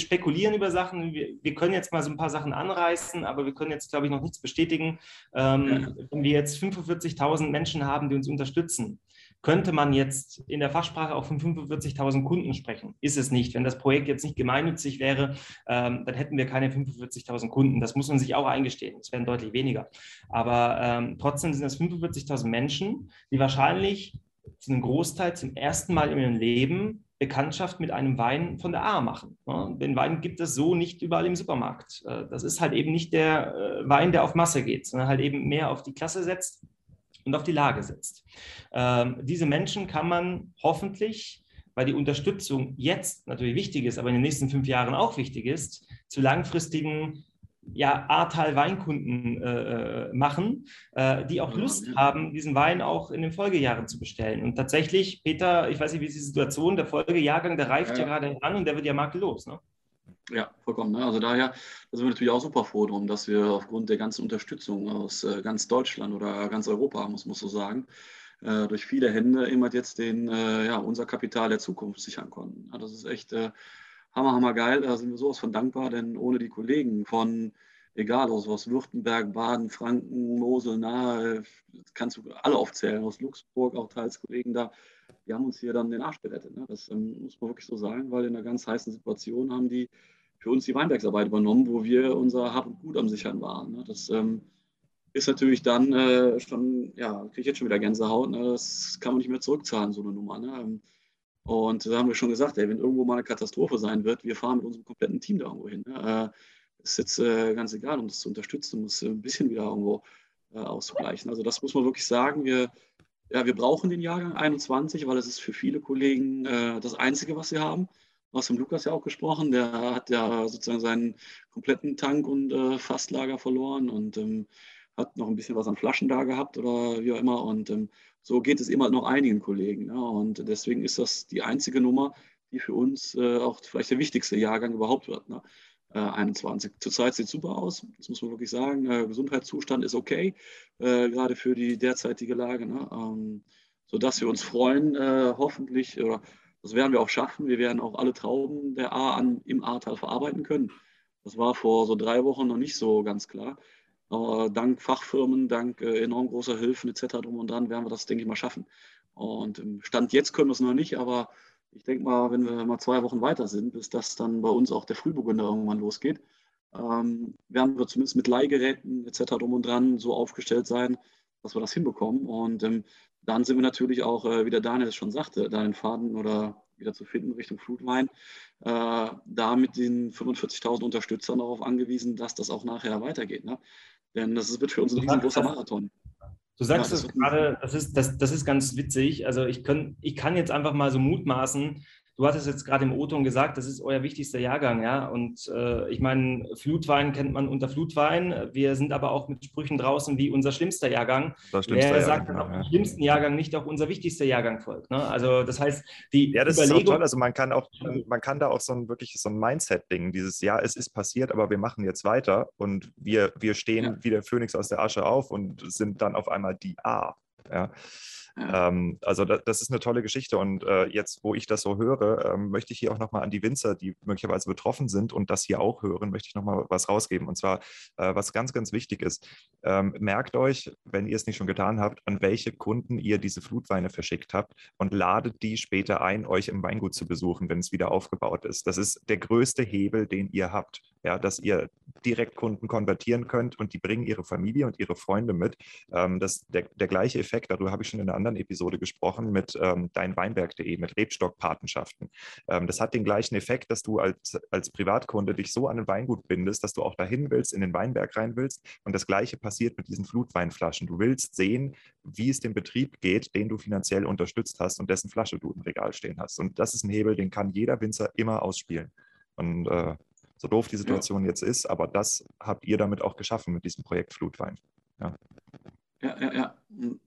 S3: Spekulieren über Sachen. Wir, wir, können jetzt mal so ein paar Sachen anreißen, aber wir können jetzt, glaube ich, noch nichts bestätigen. Ähm, ja. Wenn wir jetzt 45.000 Menschen haben, die uns unterstützen, könnte man jetzt in der Fachsprache auch von 45.000 Kunden sprechen. Ist es nicht. Wenn das Projekt jetzt nicht gemeinnützig wäre, ähm, dann hätten wir keine 45.000 Kunden. Das muss man sich auch eingestehen. Es wären deutlich weniger. Aber ähm, trotzdem sind das 45.000 Menschen, die wahrscheinlich zu einem Großteil zum ersten Mal in ihrem Leben Bekanntschaft mit einem Wein von der A machen. Den Wein gibt es so nicht überall im Supermarkt. Äh, das ist halt eben nicht der äh, Wein, der auf Masse geht, sondern halt eben mehr auf die Klasse setzt und auf die Lage setzt. Ähm, diese Menschen kann man hoffentlich, weil die Unterstützung jetzt natürlich wichtig ist, aber in den nächsten fünf Jahren auch wichtig ist, zu langfristigen ja, Ahrtal Weinkunden äh, äh, machen, äh, die auch Lust haben, diesen Wein auch in den Folgejahren zu bestellen. Und tatsächlich, Peter, ich weiß nicht, wie ist die Situation, der Folgejahrgang, der reift ja, ja gerade an und der wird ja makellos. Ne?
S2: Ja, vollkommen. Ne? Also daher sind wir natürlich auch super froh drum, dass wir aufgrund der ganzen Unterstützung aus äh, ganz Deutschland oder ganz Europa, muss man so sagen, äh, durch viele Hände immer jetzt den, äh, ja, unser Kapital der Zukunft sichern konnten. Ja, das ist echt hammer, hammer geil. Da sind wir sowas von dankbar, denn ohne die Kollegen von, egal aus, Württemberg, Baden, Franken, Mosel, Nahe, kannst du alle aufzählen, aus Luxemburg, auch teils Kollegen da, die haben uns hier dann den Arsch gerettet. Ne? Das ähm, muss man wirklich so sagen, weil in einer ganz heißen Situation haben die für uns die Weinbergsarbeit übernommen, wo wir unser Hab und Gut am Sichern waren. Ne? Das ähm, ist natürlich dann äh, schon, ja, kriege ich jetzt schon wieder Gänsehaut. Ne? Das kann man nicht mehr zurückzahlen, so eine Nummer. Ne? Und da haben wir schon gesagt, ey, wenn irgendwo mal eine Katastrophe sein wird, wir fahren mit unserem kompletten Team da irgendwo hin. Ne? Äh, ist jetzt äh, ganz egal, um das zu unterstützen, um es ein bisschen wieder irgendwo äh, auszugleichen. Also das muss man wirklich sagen. Wir, ja, wir brauchen den Jahrgang 21, weil es ist für viele Kollegen äh, das Einzige, was sie haben. Du hast dem Lukas ja auch gesprochen, der hat ja sozusagen seinen kompletten Tank und äh, Fastlager verloren und ähm, hat noch ein bisschen was an Flaschen da gehabt oder wie auch immer. Und ähm, so geht es immer noch einigen Kollegen. Ne? Und deswegen ist das die einzige Nummer, die für uns äh, auch vielleicht der wichtigste Jahrgang überhaupt wird. Ne? Äh, 21. Zurzeit sieht super aus, das muss man wirklich sagen. Äh, Gesundheitszustand ist okay, äh, gerade für die derzeitige Lage. Ne? Ähm, sodass wir uns freuen, äh, hoffentlich, oder das werden wir auch schaffen. Wir werden auch alle Trauben der A an, im Ahrtal verarbeiten können. Das war vor so drei Wochen noch nicht so ganz klar. Aber dank Fachfirmen, dank äh, enorm großer Hilfen etc. drum und dran werden wir das, denke ich mal, schaffen. Und im Stand jetzt können wir es noch nicht, aber ich denke mal, wenn wir mal zwei Wochen weiter sind, bis das dann bei uns auch der Frühburgunder irgendwann losgeht, ähm, werden wir zumindest mit Leihgeräten etc. drum und dran so aufgestellt sein, dass wir das hinbekommen. Und ähm, dann sind wir natürlich auch, äh, wie der Daniel es schon sagte, da den Faden oder wieder zu finden Richtung Flutwein, äh, da mit den 45.000 Unterstützern darauf angewiesen, dass das auch nachher weitergeht. Ne? Denn das wird für uns ein riesengroßer Marathon.
S3: Du sagst es ja, gerade, das ist, das, das ist ganz witzig. Also ich, können, ich kann jetzt einfach mal so mutmaßen, Du hattest jetzt gerade im O-Ton gesagt, das ist euer wichtigster Jahrgang, ja. Und äh, ich meine, Flutwein kennt man unter Flutwein. Wir sind aber auch mit Sprüchen draußen wie unser schlimmster Jahrgang. Das Wer Jahrgang, sagt, dass ja. dem schlimmsten Jahrgang nicht auch unser wichtigster Jahrgang folgt? Ne? Also das heißt, die
S1: ja, das Überlegung. Ist auch toll. Also man kann auch, man kann da auch so ein wirklich so ein Mindset-Ding. Dieses Ja, es ist passiert, aber wir machen jetzt weiter und wir, wir stehen ja. wie der Phönix aus der Asche auf und sind dann auf einmal die A. Ja. Ähm, also das, das, ist eine tolle Geschichte und äh, jetzt, wo ich das so höre, ähm, möchte ich hier auch nochmal an die Winzer, die möglicherweise betroffen sind und das hier auch hören, möchte ich nochmal was rausgeben. Und zwar, äh, was ganz, ganz wichtig ist, ähm, merkt euch, wenn ihr es nicht schon getan habt, an welche Kunden ihr diese Flutweine verschickt habt und ladet die später ein, euch im Weingut zu besuchen, wenn es wieder aufgebaut ist. Das ist der größte Hebel, den ihr habt, ja, dass ihr direkt Kunden konvertieren könnt und die bringen ihre Familie und ihre Freunde mit. Ähm, das, der, der gleiche Effekt, darüber habe ich schon in einer anderen Episode gesprochen mit ähm, deinweinberg.de, mit Rebstockpatenschaften. Ähm, das hat den gleichen Effekt, dass du als, als Privatkunde dich so an ein Weingut bindest, dass du auch dahin willst, in den Weinberg rein willst. Und das Gleiche passiert mit diesen Flutweinflaschen. Du willst sehen, wie es dem Betrieb geht, den du finanziell unterstützt hast und dessen Flasche du im Regal stehen hast. Und das ist ein Hebel, den kann jeder Winzer immer ausspielen. Und äh, so doof die Situation ja. jetzt ist, aber das habt ihr damit auch geschaffen mit diesem Projekt Flutwein. Ja.
S2: Ja, ja, ja,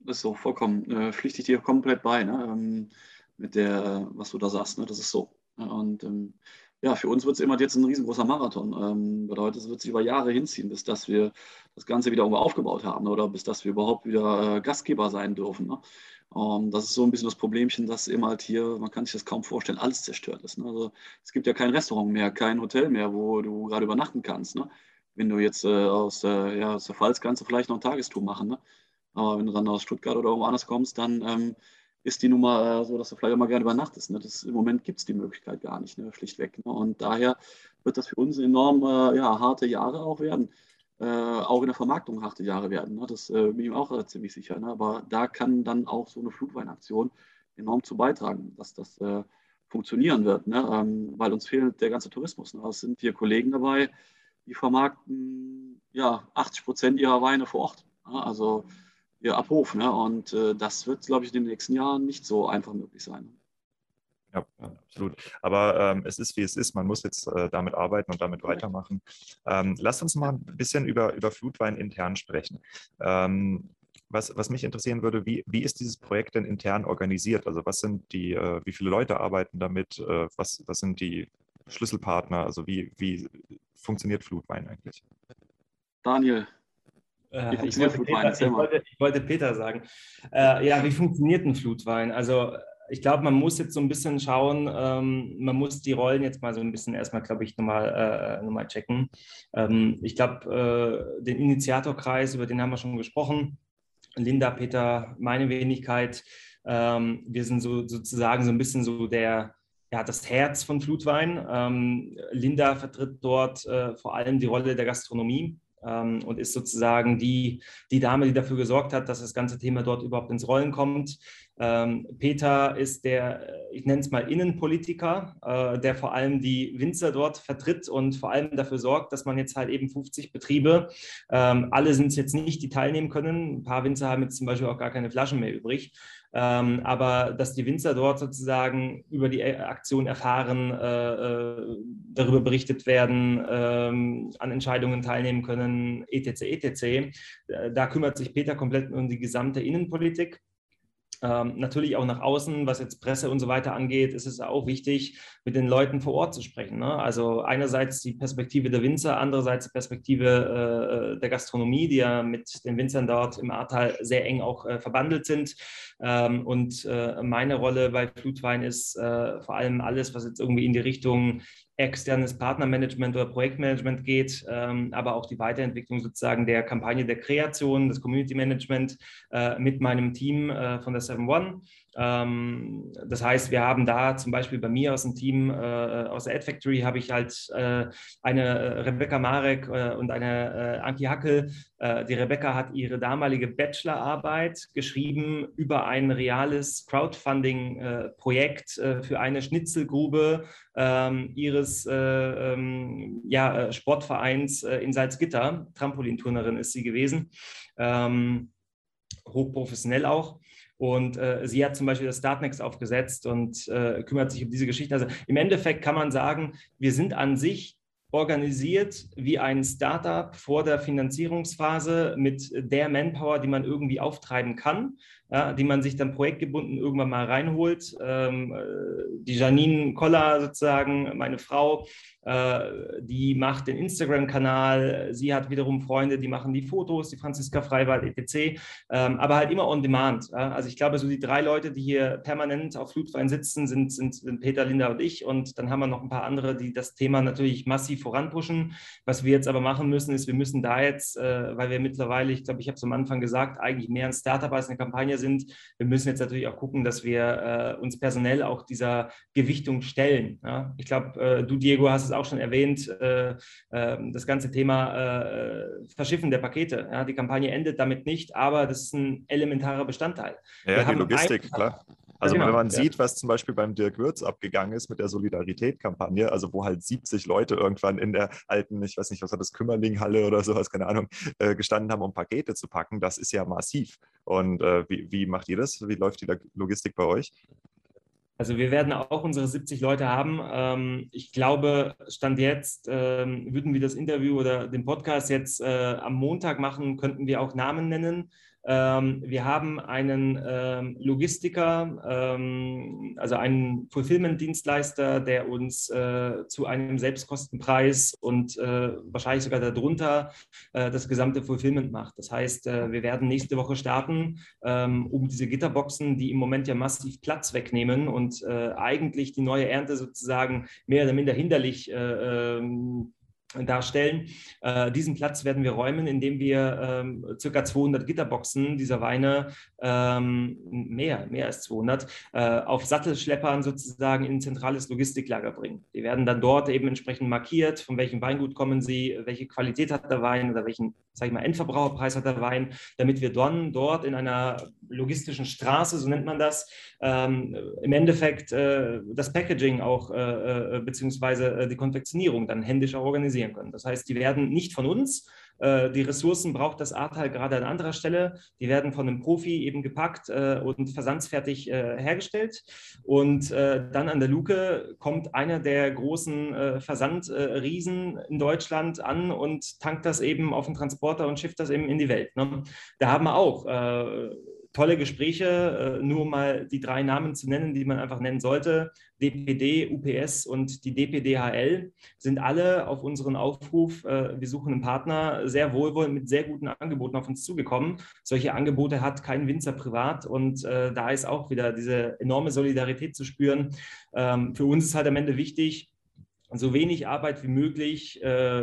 S2: das ist so vollkommen, äh, pflichte ich dir komplett bei, ne? Ähm, mit der, was du da sagst, ne? das ist so. Und ähm, ja, für uns wird es immer jetzt ein riesengroßer Marathon. Ähm, bedeutet, es wird sich über Jahre hinziehen, bis dass wir das Ganze wieder aufgebaut haben oder bis dass wir überhaupt wieder äh, Gastgeber sein dürfen. Ne? Ähm, das ist so ein bisschen das Problemchen, dass eben halt hier, man kann sich das kaum vorstellen, alles zerstört ist. Ne? Also es gibt ja kein Restaurant mehr, kein Hotel mehr, wo du gerade übernachten kannst. Ne? Wenn du jetzt äh, aus, äh, ja, aus der Pfalz kannst du vielleicht noch ein Tagestour machen. Ne? Aber wenn du dann aus Stuttgart oder irgendwo anders kommst, dann ähm, ist die Nummer äh, so, dass du vielleicht auch mal gerne übernachtest. Ne? Das, Im Moment gibt es die Möglichkeit gar nicht, ne? schlichtweg. Ne? Und daher wird das für uns enorm äh, ja, harte Jahre auch werden äh, auch in der Vermarktung harte Jahre werden. Ne? Das äh, bin ich auch äh, ziemlich sicher. Ne? Aber da kann dann auch so eine Flutweinaktion enorm zu beitragen, dass das äh, funktionieren wird, ne? ähm, weil uns fehlt der ganze Tourismus. Ne? Es sind hier Kollegen dabei, die vermarkten ja, 80 Prozent ihrer Weine vor Ort. Ne? Also ihr Abhof. Ne? Und äh, das wird, glaube ich, in den nächsten Jahren nicht so einfach möglich sein.
S1: Ja, absolut. Aber ähm, es ist, wie es ist. Man muss jetzt äh, damit arbeiten und damit weitermachen. Ähm, lasst uns mal ein bisschen über, über Flutwein intern sprechen. Ähm, was, was mich interessieren würde, wie, wie ist dieses Projekt denn intern organisiert? Also was sind die, äh, wie viele Leute arbeiten damit? Äh, was, was sind die Schlüsselpartner? Also wie, wie funktioniert Flutwein eigentlich?
S2: Daniel,
S3: äh, ich, wollte Peter, ich, wollte, ich, wollte Peter, sagen. Äh, ja, wie funktioniert ein Flutwein? Also ich glaube, man muss jetzt so ein bisschen schauen, ähm, man muss die Rollen jetzt mal so ein bisschen erstmal, glaube ich, nochmal äh, noch checken. Ähm, ich glaube, äh, den Initiatorkreis, über den haben wir schon gesprochen. Linda, Peter, meine Wenigkeit. Ähm, wir sind so sozusagen so ein bisschen so der, ja, das Herz von Flutwein. Ähm, Linda vertritt dort äh, vor allem die Rolle der Gastronomie ähm, und ist sozusagen die, die Dame, die dafür gesorgt hat, dass das ganze Thema dort überhaupt ins Rollen kommt. Ähm, Peter ist der, äh, ich nenne es mal Innenpolitiker, äh, der vor allem die Winzer dort vertritt und vor allem dafür sorgt, dass man jetzt halt eben 50 Betriebe, ähm, alle sind es jetzt nicht, die teilnehmen können. Ein paar Winzer haben jetzt zum Beispiel auch gar keine Flaschen mehr übrig. Ähm, aber dass die Winzer dort sozusagen über die Aktion erfahren, äh, äh, darüber berichtet werden, ähm, an Entscheidungen teilnehmen können, etc., etc., äh, da kümmert sich Peter komplett um die gesamte Innenpolitik. Ähm, natürlich auch nach außen, was jetzt Presse und so weiter angeht, ist es auch wichtig, mit den Leuten vor Ort zu sprechen. Ne? Also einerseits die Perspektive der Winzer, andererseits die Perspektive äh, der Gastronomie, die ja mit den Winzern dort im Ahrtal sehr eng auch äh, verbandelt sind. Ähm, und äh, meine Rolle bei Flutwein ist äh, vor allem alles, was jetzt irgendwie in die Richtung externes Partnermanagement oder Projektmanagement geht, ähm, aber auch die Weiterentwicklung sozusagen der Kampagne der Kreation, das Community Management äh, mit meinem Team äh, von der 7 One. Ähm, das heißt, wir haben da zum Beispiel bei mir aus dem Team, äh, aus der Ad Factory, habe ich halt äh, eine äh, Rebecca Marek äh, und eine äh, Anki Hackel. Äh, die Rebecca hat ihre damalige Bachelorarbeit geschrieben über ein reales Crowdfunding-Projekt für eine Schnitzelgrube ähm, ihres ähm, ja, Sportvereins in Salzgitter. Trampolinturnerin ist sie gewesen. Ähm, hochprofessionell auch. Und äh, sie hat zum Beispiel das Startnext aufgesetzt und äh, kümmert sich um diese Geschichte. Also im Endeffekt kann man sagen, wir sind an sich organisiert wie ein Startup vor der Finanzierungsphase mit der Manpower, die man irgendwie auftreiben kann, ja, die man sich dann projektgebunden irgendwann mal reinholt. Ähm, äh, die Janine Koller sozusagen, meine Frau, äh, die macht den Instagram-Kanal. Sie hat wiederum Freunde, die machen die Fotos, die Franziska Freiwald etc. Ähm, aber halt immer on demand. Also ich glaube, so die drei Leute, die hier permanent auf Flutwein sitzen, sind, sind, sind Peter, Linda und ich. Und dann haben wir noch ein paar andere, die das Thema natürlich massiv voranpushen. Was wir jetzt aber machen müssen, ist, wir müssen da jetzt, äh, weil wir mittlerweile, ich glaube, ich habe es am Anfang gesagt, eigentlich mehr ein Startup als eine Kampagne sind. Wir müssen jetzt natürlich auch gucken, dass wir uns personell auch dieser Gewichtung stellen. Ich glaube, du, Diego, hast es auch schon erwähnt, äh, äh, das ganze Thema äh, Verschiffen der Pakete. Ja, die Kampagne endet damit nicht, aber das ist ein elementarer Bestandteil.
S1: Ja, Wir die Logistik, klar. Also genau, wenn man ja. sieht, was zum Beispiel beim Dirk Würz abgegangen ist mit der Solidarität-Kampagne, also wo halt 70 Leute irgendwann in der alten, ich weiß nicht, was war das, Kümmerling-Halle oder sowas, keine Ahnung, äh, gestanden haben, um Pakete zu packen, das ist ja massiv. Und äh, wie, wie macht ihr das? Wie läuft die Logistik bei euch?
S3: Also wir werden auch unsere 70 Leute haben. Ähm, ich glaube, Stand jetzt, ähm, würden wir das Interview oder den Podcast jetzt äh, am Montag machen, könnten wir auch Namen nennen. Ähm, wir haben einen ähm, Logistiker, ähm, also einen Fulfillment-Dienstleister, der uns äh, zu einem Selbstkostenpreis und äh, wahrscheinlich sogar darunter äh, das gesamte Fulfillment macht. Das heißt, äh, wir werden nächste Woche starten, ähm, um diese Gitterboxen, die im Moment ja massiv Platz wegnehmen und äh, eigentlich die neue Ernte sozusagen mehr oder minder hinderlich äh, ähm, darstellen. Äh, diesen Platz werden wir räumen, indem wir ähm, ca. 200 Gitterboxen dieser Weine, ähm, mehr, mehr als 200, äh, auf Sattelschleppern sozusagen in ein zentrales Logistiklager bringen. Die werden dann dort eben entsprechend markiert, von welchem Weingut kommen sie, welche Qualität hat der Wein oder welchen sag ich mal, Endverbraucherpreis hat der Wein, damit wir dann dort in einer logistischen Straße, so nennt man das, ähm, im Endeffekt äh, das Packaging auch äh, äh, beziehungsweise äh, die Konfektionierung dann händisch organisieren können. Das heißt, die werden nicht von uns, äh, die Ressourcen braucht das Ahrtal gerade an anderer Stelle. Die werden von einem Profi eben gepackt äh, und versandsfertig äh, hergestellt. Und dann an der Luke kommt einer der großen Versandriesen in Deutschland an und tankt das eben auf den Transporter und schifft das eben in die Welt. Ne? Da haben wir auch tolle Gespräche, äh, nur mal die drei Namen zu nennen, die man einfach nennen sollte. DPD, UPS und die DPDHL sind alle auf unseren Aufruf, äh, wir suchen einen Partner, sehr wohlwollend mit sehr guten Angeboten auf uns zugekommen. Solche Angebote hat kein Winzer privat und äh, da ist auch wieder diese enorme Solidarität zu spüren. Ähm, für uns ist halt am Ende wichtig, so wenig Arbeit wie möglich äh,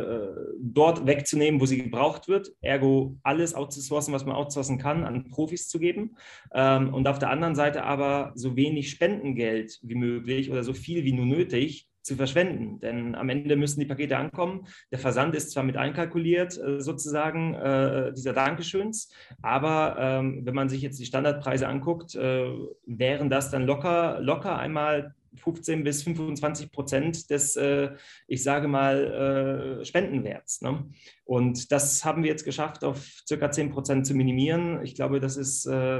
S3: dort wegzunehmen, wo sie gebraucht wird, ergo alles outzusourcen, was man outsourcen kann, an Profis zu geben ähm, und auf der anderen Seite aber so wenig Spendengeld wie möglich oder so viel wie nur nötig zu verschwenden. Denn am Ende müssen die Pakete ankommen. Der Versand ist zwar mit einkalkuliert, äh, sozusagen, äh, dieser Dankeschöns, aber ähm, wenn man sich jetzt die Standardpreise anguckt, äh, wären das dann locker, locker einmal 15 bis 25 Prozent des, äh, ich sage mal, äh, Spendenwerts. Ne? Und das haben wir jetzt geschafft, auf circa 10 Prozent zu minimieren. Ich glaube, das ist, äh,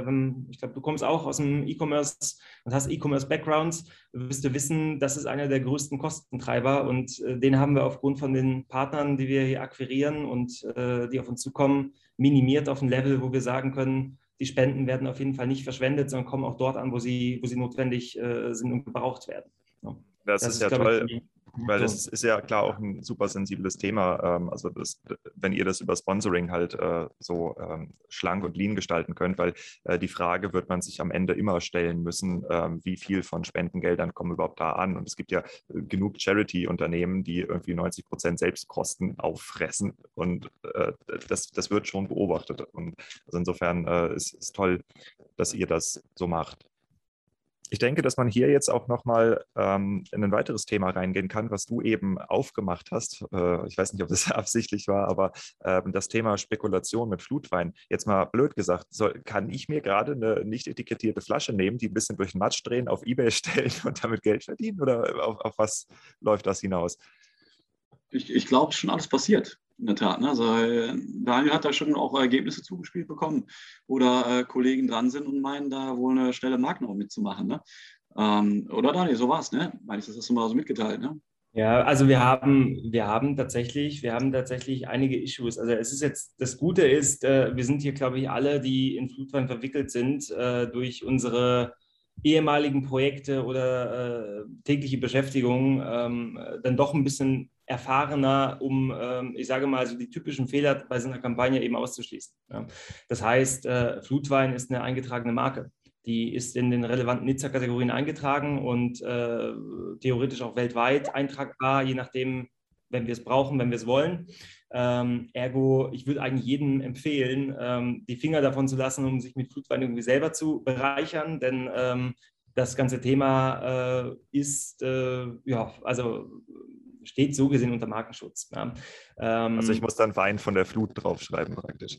S3: ich glaube, du kommst auch aus dem E-Commerce und hast E-Commerce-Backgrounds, wirst du wissen, das ist einer der größten Kostentreiber und äh, den haben wir aufgrund von den Partnern, die wir hier akquirieren und äh, die auf uns zukommen, minimiert auf ein Level, wo wir sagen können, die Spenden werden auf jeden Fall nicht verschwendet, sondern kommen auch dort an, wo sie, wo sie notwendig äh, sind und gebraucht werden.
S1: Ja. Das, das, ist, ja toll. Ich, weil das ist ja klar auch ein super sensibles Thema. Ähm, also das, wenn ihr das über Sponsoring halt äh, so ähm, schlank und lean gestalten könnt, weil äh, die Frage wird man sich am Ende immer stellen müssen, ähm, wie viel von Spendengeldern kommen überhaupt da an. Und es gibt ja äh, genug Charity-Unternehmen, die irgendwie 90 Prozent Selbstkosten auffressen. Und das, das wird schon beobachtet. Und also insofern ist es toll, dass ihr das so macht ich denke, dass man hier jetzt auch nochmal ähm, in ein weiteres Thema reingehen kann, was du eben aufgemacht hast. Äh, ich weiß nicht, ob das absichtlich war, aber äh, das Thema Spekulation mit Flutwein. Jetzt mal blöd gesagt, soll, kann ich mir gerade eine nicht etikettierte Flasche nehmen, die ein bisschen durch den Matsch drehen, auf Ebay stellen und damit Geld verdienen? Oder auf, auf was läuft das hinaus?
S2: Ich, ich glaube, schon alles passiert in der Tat. Ne? Also äh, Daniel hat da schon auch Ergebnisse zugespielt bekommen, wo da äh, Kollegen dran sind und meinen, da wohl eine schnelle Markenau mitzumachen. Ne? Ähm, oder Daniel, so war es, ne? Meine ich, das hast du mal so mitgeteilt, ne?
S3: Ja, also wir haben, wir haben tatsächlich, wir haben tatsächlich einige Issues. Also es ist jetzt, das Gute ist, äh, wir sind hier, glaube ich, alle, die in Flutwein verwickelt sind, äh, durch unsere ehemaligen Projekte oder äh, tägliche Beschäftigung ähm, dann doch ein bisschen erfahrener, um, ähm, ich sage mal, so die typischen Fehler bei so einer Kampagne eben auszuschließen. Ja. Das heißt, äh, Flutwein ist eine eingetragene Marke. Die ist in den relevanten Nizza-Kategorien eingetragen und äh, theoretisch auch weltweit eintragbar, je nachdem, wenn wir es brauchen, wenn wir es wollen. Ähm, ergo, ich würde eigentlich jedem empfehlen, ähm, die Finger davon zu lassen, um sich mit Flutwein irgendwie selber zu bereichern, denn ähm, das ganze Thema äh, ist, äh, ja, also steht so gesehen unter Markenschutz. Ja.
S1: also ich muss dann Wein von der Flut draufschreiben praktisch.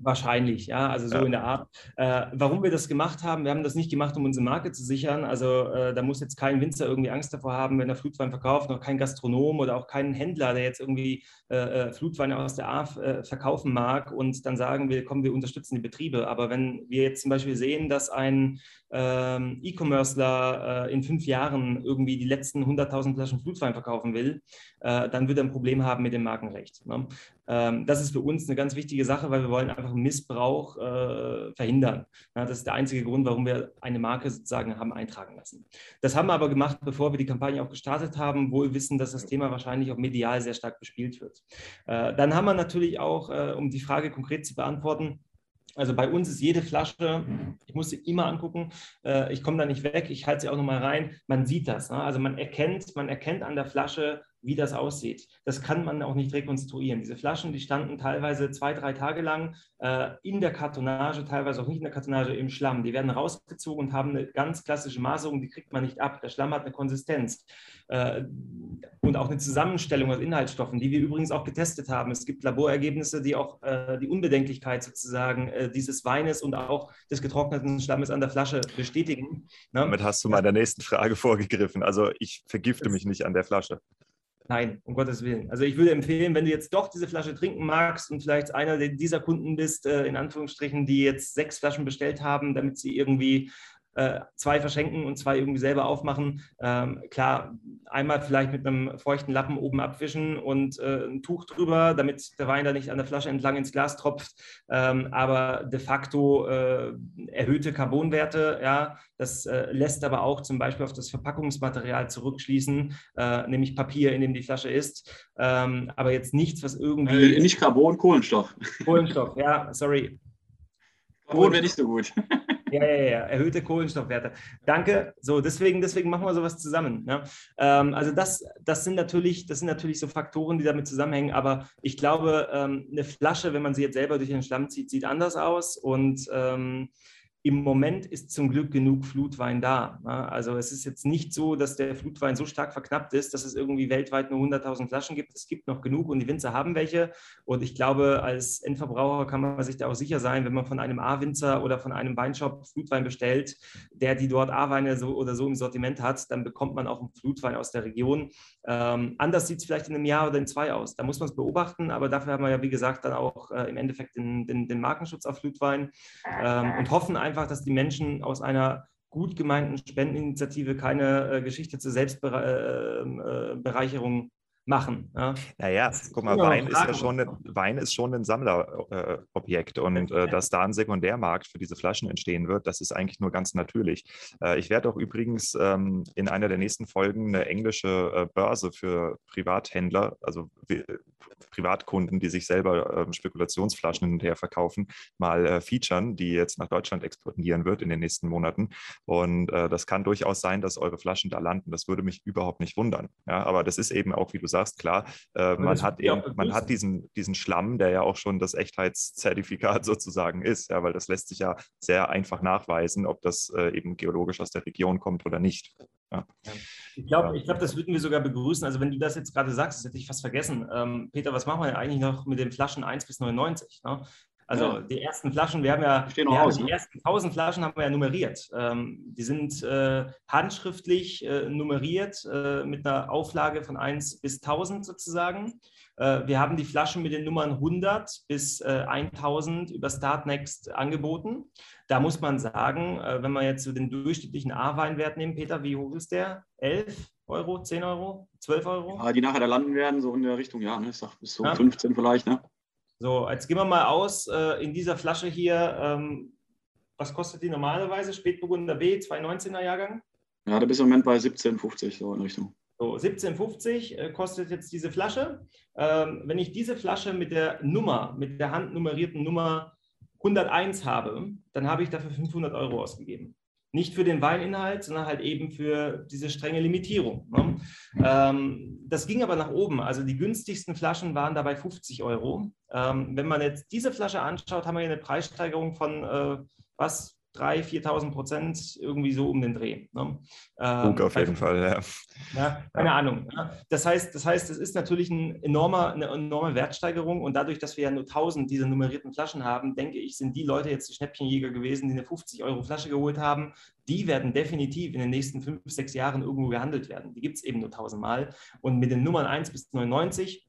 S3: Wahrscheinlich, ja, also so ja. in der Art. Äh, warum wir das gemacht haben, wir haben das nicht gemacht, um unsere Marke zu sichern. Also äh, da muss jetzt kein Winzer irgendwie Angst davor haben, wenn er Flutwein verkauft, noch kein Gastronom oder auch kein Händler, der jetzt irgendwie äh, äh Flutweine aus der A äh, verkaufen mag und dann sagen wir, komm, wir unterstützen die Betriebe. Aber wenn wir jetzt zum Beispiel sehen, dass ein ähm, E-Commercer äh, in fünf Jahren irgendwie die letzten 100.000 Flaschen Flutwein verkaufen will, dann wird er ein Problem haben mit dem Markenrecht. Ne? Ähm, das ist für uns eine ganz wichtige Sache, weil wir wollen einfach Missbrauch äh, verhindern. Ja, das ist der einzige Grund, warum wir eine Marke sozusagen haben eintragen lassen. Das haben wir aber gemacht, bevor wir die Kampagne auch gestartet haben, wohl wissen, dass das Thema wahrscheinlich auch medial sehr stark bespielt wird. Äh, dann haben wir natürlich auch, äh, um die Frage konkret zu beantworten, also bei uns ist jede Flasche, ich muss sie immer angucken, äh, ich komme da nicht weg, ich halte sie auch nochmal rein, man sieht das. Ne? Also man erkennt, man erkennt an der Flasche, wie das aussieht. Das kann man auch nicht rekonstruieren. Diese Flaschen, die standen teilweise zwei, drei Tage lang äh, in der Kartonage, teilweise auch nicht in der Kartonage, im Schlamm. Die werden rausgezogen und haben eine ganz klassische Maserung, die kriegt man nicht ab. Der Schlamm hat eine Konsistenz äh, und auch eine Zusammenstellung aus Inhaltsstoffen, die wir übrigens auch getestet haben. Es gibt Laborergebnisse, die auch äh, die Unbedenklichkeit sozusagen äh, dieses Weines und auch des getrockneten Schlammes an der Flasche bestätigen.
S1: Ne? Damit hast du meiner nächsten Frage vorgegriffen. Also ich vergifte mich nicht an der Flasche.
S3: Nein, um Gottes Willen. Also ich würde empfehlen, wenn du jetzt doch diese Flasche trinken magst und vielleicht einer dieser Kunden bist, äh, in Anführungsstrichen, die jetzt sechs Flaschen bestellt haben, damit sie irgendwie äh, zwei verschenken und zwei irgendwie selber aufmachen. Ähm, klar, einmal vielleicht mit einem feuchten Lappen oben abwischen und äh, ein Tuch drüber, damit der Wein da nicht an der Flasche entlang ins Glas tropft. Ähm, aber de facto äh, erhöhte Carbonwerte, ja, das äh, lässt aber auch zum Beispiel auf das Verpackungsmaterial zurückschließen, äh, nämlich Papier, in dem die Flasche ist. Ähm, aber jetzt nichts, was irgendwie.
S2: Äh, nicht Carbon, Kohlenstoff.
S3: Kohlenstoff, ja, sorry.
S2: Carbon wäre nicht so gut.
S3: Ja, ja, ja, erhöhte Kohlenstoffwerte. Danke. So, deswegen, deswegen machen wir sowas zusammen. Ne? Ähm, also das, das sind natürlich, das sind natürlich so Faktoren, die damit zusammenhängen. Aber ich glaube, ähm, eine Flasche, wenn man sie jetzt selber durch den Schlamm zieht, sieht anders aus und ähm, im Moment ist zum Glück genug Flutwein da. Also es ist jetzt nicht so, dass der Flutwein so stark verknappt ist, dass es irgendwie weltweit nur 100.000 Flaschen gibt. Es gibt noch genug und die Winzer haben welche. Und ich glaube, als Endverbraucher kann man sich da auch sicher sein, wenn man von einem A-Winzer oder von einem Weinshop Flutwein bestellt, der die dort A-Weine so oder so im Sortiment hat, dann bekommt man auch einen Flutwein aus der Region. Ähm, anders sieht es vielleicht in einem Jahr oder in zwei aus. Da muss man es beobachten, aber dafür haben wir ja, wie gesagt, dann auch äh, im Endeffekt den, den, den, Markenschutz auf Flutwein ähm, und hoffen einfach, einfach, dass die Menschen aus einer gut gemeinten Spendeninitiative keine äh, Geschichte zur Selbstbereicherung äh, äh, machen.
S1: Ja. Naja, guck mal, Wein ist ja schon ein, Wein ist schon ein Sammlerobjekt äh, und äh, dass da ein Sekundärmarkt für diese Flaschen entstehen wird, das ist eigentlich nur ganz natürlich. Äh, ich werde auch übrigens ähm, in einer der nächsten Folgen eine englische äh, Börse für Privathändler, also Privatkunden, die sich selber ähm, Spekulationsflaschen hin und her verkaufen, mal äh, featuren, die jetzt nach Deutschland exportieren wird in den nächsten Monaten. Und äh, das kann durchaus sein, dass eure Flaschen da landen. Das würde mich überhaupt nicht wundern. Ja, aber das ist eben auch, wie du sagst, klar, äh, man hat eben, man hat diesen, diesen Schlamm, der ja auch schon das Echtheitszertifikat sozusagen ist, ja, weil das lässt sich ja sehr einfach nachweisen, ob das äh, eben geologisch aus der Region kommt oder nicht. Ja.
S3: Ich glaube, ich glaub, das würden wir sogar begrüßen. Also wenn du das jetzt gerade sagst, das hätte ich fast vergessen. Ähm, Peter, was machen wir eigentlich noch mit den Flaschen 1 bis 99? Ne? Also ja. die ersten Flaschen, wir haben ja wir haben die ne? ersten 1000 Flaschen haben wir ja nummeriert. Ähm, die sind äh, handschriftlich äh, nummeriert äh, mit einer Auflage von 1 bis 1000 sozusagen. Äh, wir haben die Flaschen mit den Nummern 100 bis 1000 äh, über Startnext angeboten. Da muss man sagen, äh, wenn man jetzt so den durchschnittlichen A-Weinwert nehmen, Peter, wie hoch ist der? 11 Euro, 10 Euro, 12 Euro?
S2: Ja, die nachher da landen werden, so in der Richtung, ja, ne? ich sag bis so ja. 15 vielleicht, ne?
S3: So, jetzt gehen wir mal aus äh, in dieser Flasche hier. Ähm, was kostet die normalerweise? Spätburgunder B, 219er Jahrgang?
S2: Ja, da bist du im Moment bei 17,50 so in Richtung.
S3: So, 17,50 äh, kostet jetzt diese Flasche. Ähm, wenn ich diese Flasche mit der Nummer, mit der handnummerierten Nummer 101 habe, dann habe ich dafür 500 Euro ausgegeben. Nicht für den Weininhalt, sondern halt eben für diese strenge Limitierung. Ne? Ähm, das ging aber nach oben. Also die günstigsten Flaschen waren dabei 50 Euro. Ähm, wenn man jetzt diese Flasche anschaut, haben wir hier eine Preissteigerung von äh, was? 3.000, 4.000 Prozent irgendwie so um den Dreh. Ne?
S1: Ähm, auf jeden also, Fall, ja.
S3: ja keine ja. Ahnung. Ja. Das heißt, das heißt, es ist natürlich ein enormer, eine enorme Wertsteigerung und dadurch, dass wir ja nur 1000 dieser nummerierten Flaschen haben, denke ich, sind die Leute jetzt die Schnäppchenjäger gewesen, die eine 50 Euro Flasche geholt haben. Die werden definitiv in den nächsten fünf, sechs Jahren irgendwo gehandelt werden. Die gibt es eben nur 1000 Mal. Und mit den Nummern 1 bis 99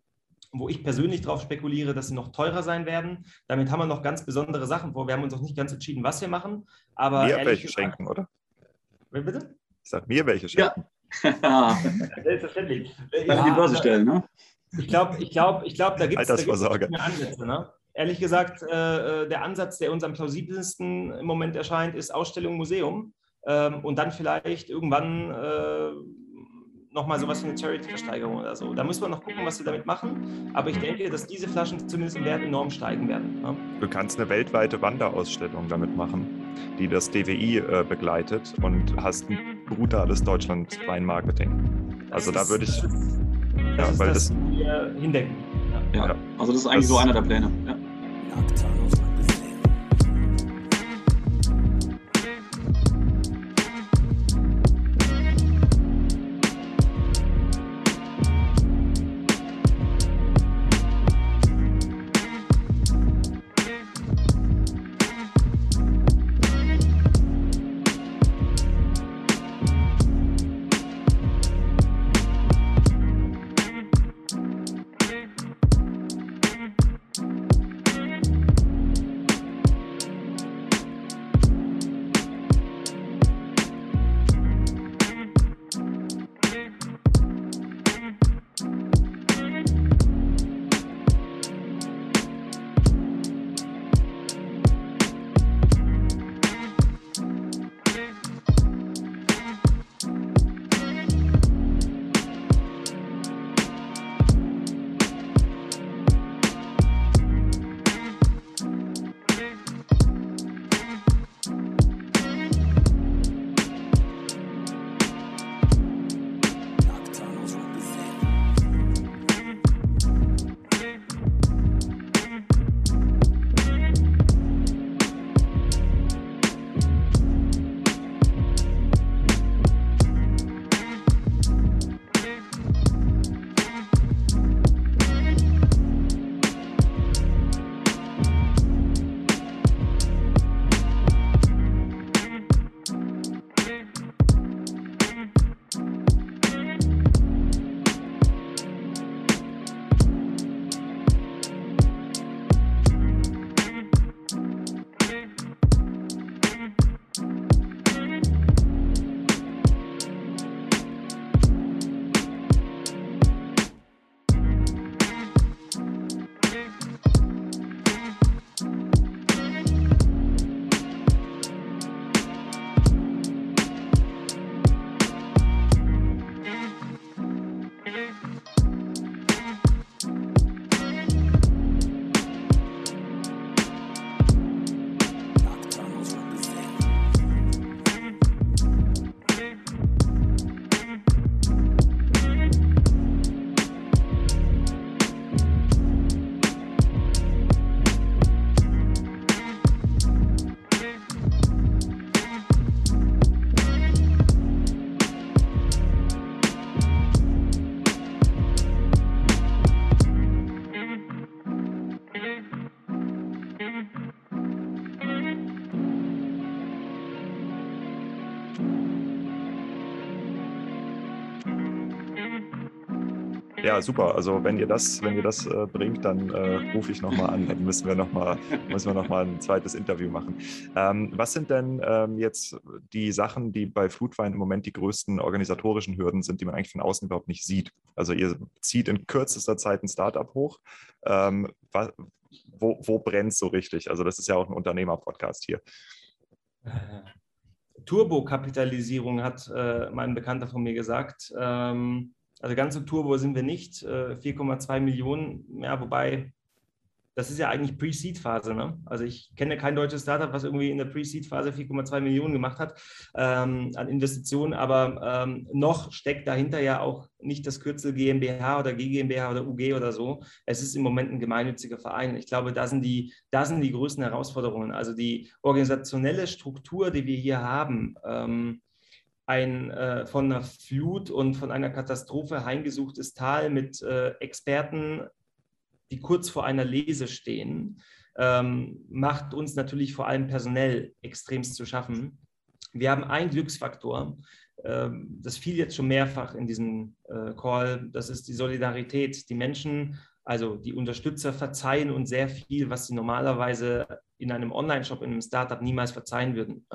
S3: wo ich persönlich darauf spekuliere, dass sie noch teurer sein werden. Damit haben wir noch ganz besondere Sachen vor. Wir haben uns noch nicht ganz entschieden, was wir machen. Aber
S1: mir welche gesagt, schenken, oder?
S3: Bitte?
S1: Ich sag mir welche schenken.
S2: Ja. Selbstverständlich. Ja, die Börse stellen, ne?
S3: Ich glaube, ich glaub, ich glaub, da gibt es
S1: Ansätze.
S3: Ne? Ehrlich gesagt, äh, äh, der Ansatz, der uns am plausibelsten im Moment erscheint, ist Ausstellung Museum. Ähm, und dann vielleicht irgendwann äh, nochmal sowas wie eine Charity-Versteigerung oder so. Da müssen wir noch gucken, was wir damit machen. Aber ich denke, dass diese Flaschen zumindest im Wert enorm steigen werden.
S1: Ne? Du kannst eine weltweite Wanderausstellung damit machen, die das DWI äh, begleitet und hast ein brutales Deutschland-Weinmarketing. Also da würde ich.
S3: Das ja, weil das, das hindecken.
S2: Ja. ja. Also das ist eigentlich das, so einer der Pläne. Ja.
S1: Super. Also wenn ihr das, wenn ihr das äh, bringt, dann äh, rufe ich nochmal an. Dann müssen wir nochmal noch ein zweites Interview machen. Ähm, was sind denn ähm, jetzt die Sachen, die bei Flutwein im Moment die größten organisatorischen Hürden sind, die man eigentlich von außen überhaupt nicht sieht? Also ihr zieht in kürzester Zeit ein Startup hoch. Ähm, was, wo, wo brennt so richtig? Also das ist ja auch ein Unternehmer-Podcast hier.
S3: Turbokapitalisierung hat äh, mein Bekannter von mir gesagt. Ähm, also ganz so Turbo sind wir nicht. 4,2 äh, Millionen, ja, wobei das ist ja eigentlich Pre-Seed-Phase. Ne? Also ich kenne kein deutsches Startup, was irgendwie in der Pre-Seed-Phase 4,2 Millionen gemacht hat ähm, an Investitionen, aber ähm, noch steckt dahinter ja auch nicht das Kürzel GmbH oder GmbH oder UG oder so. Es ist im Moment ein gemeinnütziger Verein. Ich glaube, da sind die, da sind die größten Herausforderungen. Also die organisationelle Struktur, die wir hier haben, ähm, ein äh, von einer Flut und von einer Katastrophe heimgesuchtes Tal mit äh, Experten, die kurz vor einer Lese stehen, ähm, macht uns natürlich vor allem personell extremst zu schaffen. Wir haben einen Glücksfaktor, ähm, das fiel jetzt schon mehrfach in diesem äh, Call, das ist die Solidarität. Die Menschen also die Unterstützer verzeihen uns sehr viel, was sie normalerweise in einem Online-Shop, in einem Startup niemals verzeihen würden.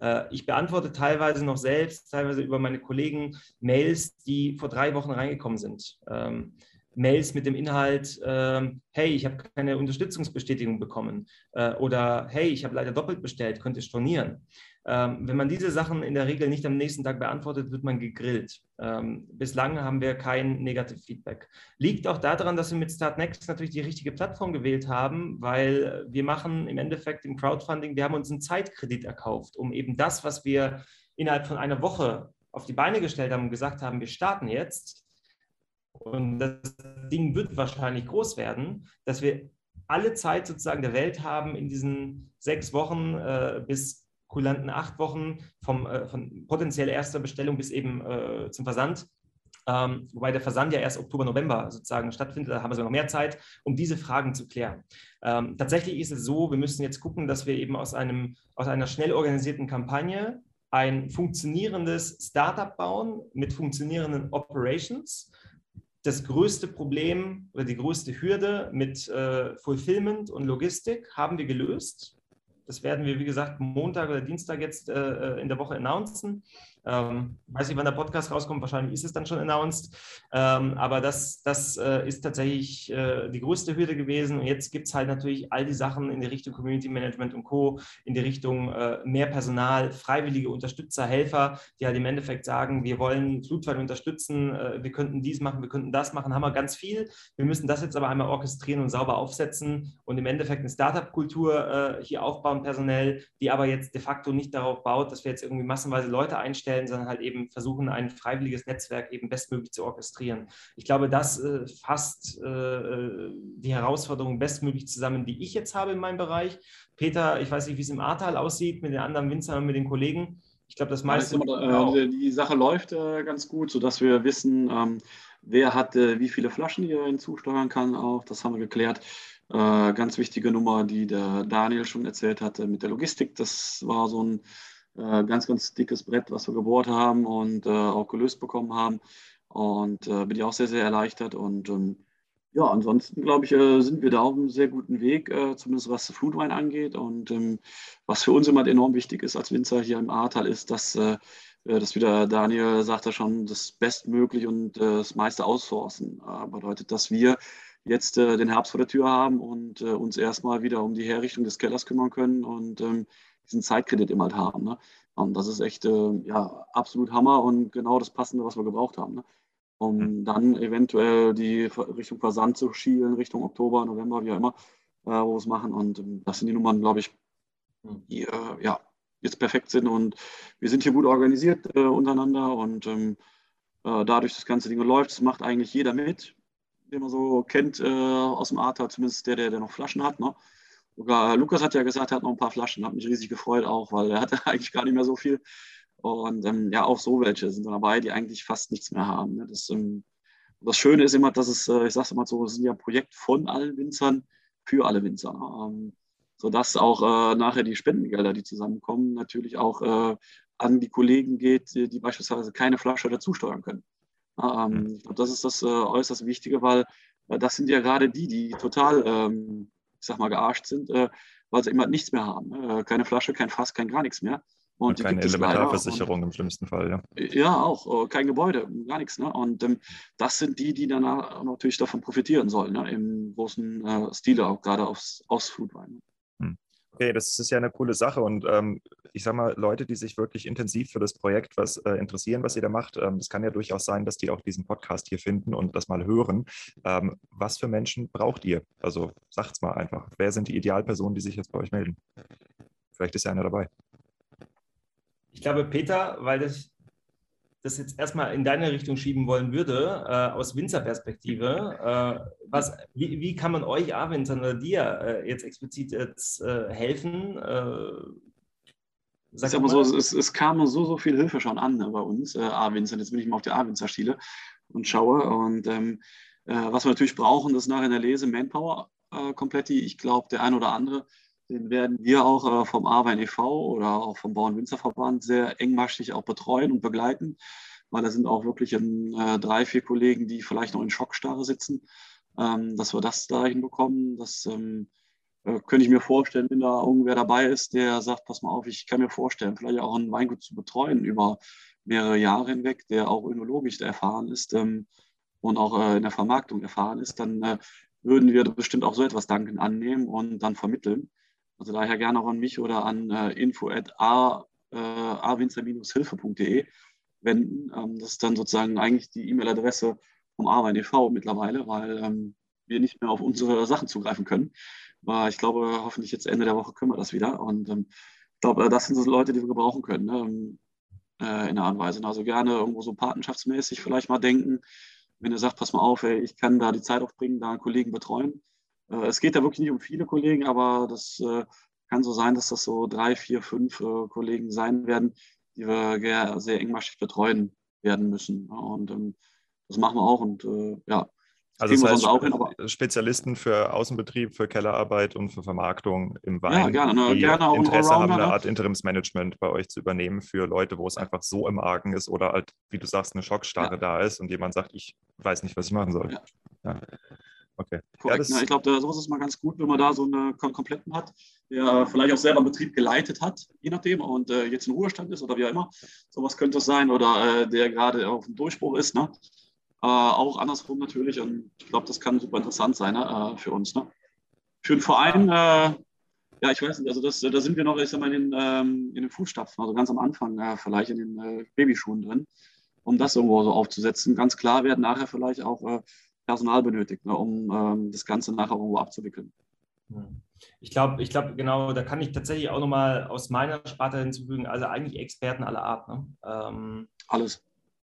S3: Äh, ich beantworte teilweise noch selbst, teilweise über meine Kollegen Mails, die vor drei Wochen reingekommen sind. Mails mit dem Inhalt, äh, hey, ich habe keine Unterstützungsbestätigung bekommen äh, oder hey, ich habe leider doppelt bestellt, könnt ihr stornieren. Ähm, wenn man diese Sachen in der Regel nicht am nächsten Tag beantwortet, wird man gegrillt. Ähm, bislang haben wir kein Negative Feedback. Liegt auch daran, dass wir mit Startnext natürlich die richtige Plattform gewählt haben, weil wir machen im Endeffekt im Crowdfunding, wir haben uns einen Zeitkredit erkauft, um eben das, was wir innerhalb von einer Woche auf die Beine gestellt haben und gesagt haben, wir starten jetzt, und das Ding wird wahrscheinlich groß werden, dass wir alle Zeit sozusagen der Welt haben in diesen sechs Wochen äh, bis kulanten acht Wochen vom, äh, von potenziell erster Bestellung bis eben äh, zum Versand. Ähm, wobei der Versand ja erst Oktober, November sozusagen stattfindet. Da haben wir sogar noch mehr Zeit, um diese Fragen zu klären. Ähm, tatsächlich ist es so, wir müssen jetzt gucken, dass wir eben aus, einem, aus einer schnell organisierten Kampagne ein funktionierendes Startup bauen mit funktionierenden Operations. Das größte Problem oder die größte Hürde mit äh, Fulfillment und Logistik haben wir gelöst. Das werden wir, wie gesagt, Montag oder Dienstag jetzt äh, äh, in der Woche announcen. Ähm, weiß nicht, wann der Podcast rauskommt, wahrscheinlich ist es dann schon announced. Ähm, aber das, das äh, ist tatsächlich äh, die größte Hürde gewesen. Und jetzt gibt es halt natürlich all die Sachen in die Richtung Community Management und Co., in die Richtung äh, mehr Personal, freiwillige Unterstützer, Helfer, die halt im Endeffekt sagen, wir wollen Flutfall unterstützen, äh, wir könnten dies machen, wir könnten das machen, haben wir ganz viel. Wir müssen das jetzt aber einmal orchestrieren und sauber aufsetzen und im Endeffekt eine Startup-Kultur äh, hier aufbauen, personell, die aber jetzt de facto nicht darauf baut, dass wir jetzt irgendwie massenweise Leute einstellen, stellen, sondern halt eben versuchen, ein freiwilliges Netzwerk eben bestmöglich zu orchestrieren. Ich glaube, das äh, fasst äh, die Herausforderungen bestmöglich zusammen, die ich jetzt habe in meinem Bereich. Peter, ich weiß nicht, wie es im Ahrtal aussieht mit den anderen Winzern und mit den Kollegen. Ich glaube, das meiste.
S2: Ja, äh, die Sache läuft äh, ganz gut, sodass wir wissen, ähm, wer hat wie viele Flaschen hier hinzusteuern kann. Auch das haben wir geklärt. Äh, ganz wichtige Nummer, die der Daniel schon erzählt hatte mit der Logistik. Das war so ein äh, ganz, ganz dickes Brett, was wir gebohrt haben und äh, auch gelöst bekommen haben. Und äh, bin ich auch sehr, sehr erleichtert. Und ähm, ja, ansonsten glaube ich, äh, sind wir da auf einem sehr guten Weg, äh, zumindest was Flutwein angeht. Und ähm, was für uns immer enorm wichtig ist als Winzer hier im Ahrtal, ist, dass das wieder Daniel sagte schon, das Bestmögliche und das meiste aussourcen bedeutet, dass wir jetzt den Herbst vor der Tür haben und uns erstmal wieder um die Herrichtung des Kellers kümmern können und ähm, diesen Zeitkredit immer halt haben. Ne? Und das ist echt äh, ja, absolut Hammer und genau das Passende, was wir gebraucht haben. Ne? Um mhm. dann eventuell die Richtung Versand zu schielen, Richtung Oktober, November, wie auch immer, äh, wo wir es machen. Und ähm, das sind die Nummern, glaube ich, hm. die äh, ja, jetzt perfekt sind. Und wir sind hier gut organisiert äh, untereinander und ähm, äh, dadurch das ganze Ding läuft. Das macht eigentlich jeder mit, den man so kennt äh, aus dem Art, zumindest der, der, der noch Flaschen hat. Ne? Sogar Lukas hat ja gesagt, er hat noch ein paar Flaschen, hat mich riesig gefreut auch, weil er hatte eigentlich gar nicht mehr so viel. Und ähm, ja, auch so welche sind dabei, die eigentlich fast nichts mehr haben. Ne? Das, ähm, das Schöne ist immer, dass es, äh, ich sage es immer so, es sind ja ein Projekt von allen Winzern für alle Winzer. Ähm, sodass auch äh, nachher die Spendengelder, die zusammenkommen, natürlich auch äh, an die Kollegen geht, die, die, beispielsweise keine Flasche dazu steuern können. Ähm, mhm. ich glaube, das ist das äh, äußerst Wichtige, weil äh, das sind ja gerade die, die total ähm, ich sag mal, gearscht sind, äh, weil sie immer nichts mehr haben. Äh, keine Flasche, kein Fass, kein gar nichts mehr.
S1: Und, und keine Elementarversicherung im schlimmsten Fall, ja.
S2: Ja, auch. Äh, kein Gebäude, gar nichts. Ne? Und ähm, das sind die, die dann natürlich davon profitieren sollen, ne? im großen äh, Stile, auch gerade aufs, aufs Foodwein.
S1: Okay, das ist ja eine coole Sache. Und ähm, ich sage mal, Leute, die sich wirklich intensiv für das Projekt was äh, interessieren, was ihr da macht, ähm, es kann ja durchaus sein, dass die auch diesen Podcast hier finden und das mal hören. Ähm, was für Menschen braucht ihr? Also sagt's mal einfach. Wer sind die Idealpersonen, die sich jetzt bei euch melden? Vielleicht ist ja einer dabei.
S3: Ich glaube, Peter, weil das, das jetzt erstmal in deine Richtung schieben wollen würde, äh, aus Winzerperspektive, äh, was, wie, wie, kann man euch A-Winzern oder dir äh, jetzt explizit jetzt, äh, helfen?
S2: Äh, Sag aber so, es, es, kam so, so viel Hilfe schon an ne, bei uns, äh, A-Winzer. Jetzt bin ich mal auf der A-Winzer-Stiele und schaue. Und ähm, äh, was wir natürlich brauchen, ist nachher in der Lese Manpower komplett. Ich glaube, der ein oder andere, den werden wir auch äh, vom A-Wein e.V. oder auch vom Bauern-Winzerverband sehr engmaschig auch betreuen und begleiten, weil da sind auch wirklich äh, drei, vier Kollegen, die vielleicht noch in Schockstarre sitzen, ähm, dass wir das da hinbekommen, dass. Ähm, äh, könnte ich mir vorstellen, wenn da irgendwer dabei ist, der sagt, pass mal auf, ich kann mir vorstellen, vielleicht auch ein Weingut zu betreuen über mehrere Jahre hinweg, der auch önologisch erfahren ist, ähm, und auch in der Vermarktung erfahren ist, dann würden wir bestimmt auch so etwas dankend annehmen und dann vermitteln. Also daher gerne auch an mich oder an äh, info.awinzer-hilfe.de wenden. Ähm, das ist dann sozusagen eigentlich die E-Mail-Adresse vom Arbein e.V. mittlerweile, weil ähm, wir nicht mehr auf unsere Sachen zugreifen können. Aber ich glaube, hoffentlich jetzt Ende der Woche können wir das wieder. Und ähm, ich glaube, das sind so Leute, die wir gebrauchen können ne? Ähm, äh, in der Weise. Also gerne irgendwo so patenschaftsmäßig vielleicht mal denken, wenn ihr sagt, pass mal auf, ey, ich kann da die Zeit aufbringen, da einen Kollegen betreuen. Äh, es geht da wirklich nicht um viele Kollegen, aber das äh, kann so sein, dass das so drei, vier, fünf äh, Kollegen sein werden, die wir sehr engmaschig betreuen werden müssen. Und ähm, das machen wir auch. Und ja,
S1: also das heißt, auch hin, Spezialisten für Außenbetrieb, für Kellerarbeit und für Vermarktung im Wein,
S2: ja, gerne, ne?
S1: die
S2: gerne
S1: auch Interesse haben, eine ne? Art Interimsmanagement bei euch zu übernehmen für Leute, wo es einfach so im Argen ist oder halt, wie du sagst, eine Schockstarre ja. da ist und jemand sagt, ich weiß nicht, was ich machen soll. Ja. ja.
S2: Okay. Korrekt, ja, ne? ich glaube, sowas ist mal ganz gut, wenn man da so einen kompletten hat, der vielleicht auch selber einen Betrieb geleitet hat, je nachdem, und äh, jetzt in Ruhestand ist oder wie auch immer. Sowas könnte es sein oder äh, der gerade auf dem Durchbruch ist. Ne? Äh, auch andersrum natürlich. Und ich glaube, das kann super interessant sein ne? äh, für uns. Ne? Für den Verein, äh, ja, ich weiß nicht, also das, da sind wir noch, ich sag mal, in den, ähm, in den Fußstapfen, also ganz am Anfang äh, vielleicht in den Babyschuhen drin, um das irgendwo so aufzusetzen. Ganz klar werden nachher vielleicht auch Personal benötigt, ne, um ähm, das Ganze nachher irgendwo abzuwickeln.
S3: Hm. Ich glaube, ich glaube, genau, da kann ich tatsächlich auch nochmal aus meiner Sparte hinzufügen, also eigentlich Experten aller Art. Ne? Ähm,
S2: Alles.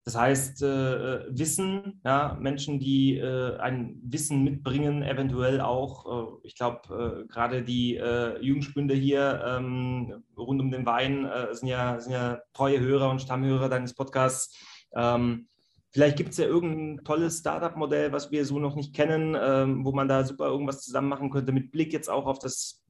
S3: Das heißt, äh, Wissen, ja, Menschen, die äh, ein Wissen mitbringen, eventuell auch, äh, ich glaube, äh, gerade die äh, Jugendspünde hier ähm, rund um den Wein äh, sind, ja, sind ja treue Hörer und Stammhörer deines Podcasts. Ähm, vielleicht gibt es ja irgendein tolles Startup-Modell, was wir so noch nicht kennen, ähm, wo man da super irgendwas zusammen machen könnte, mit Blick jetzt auch auf das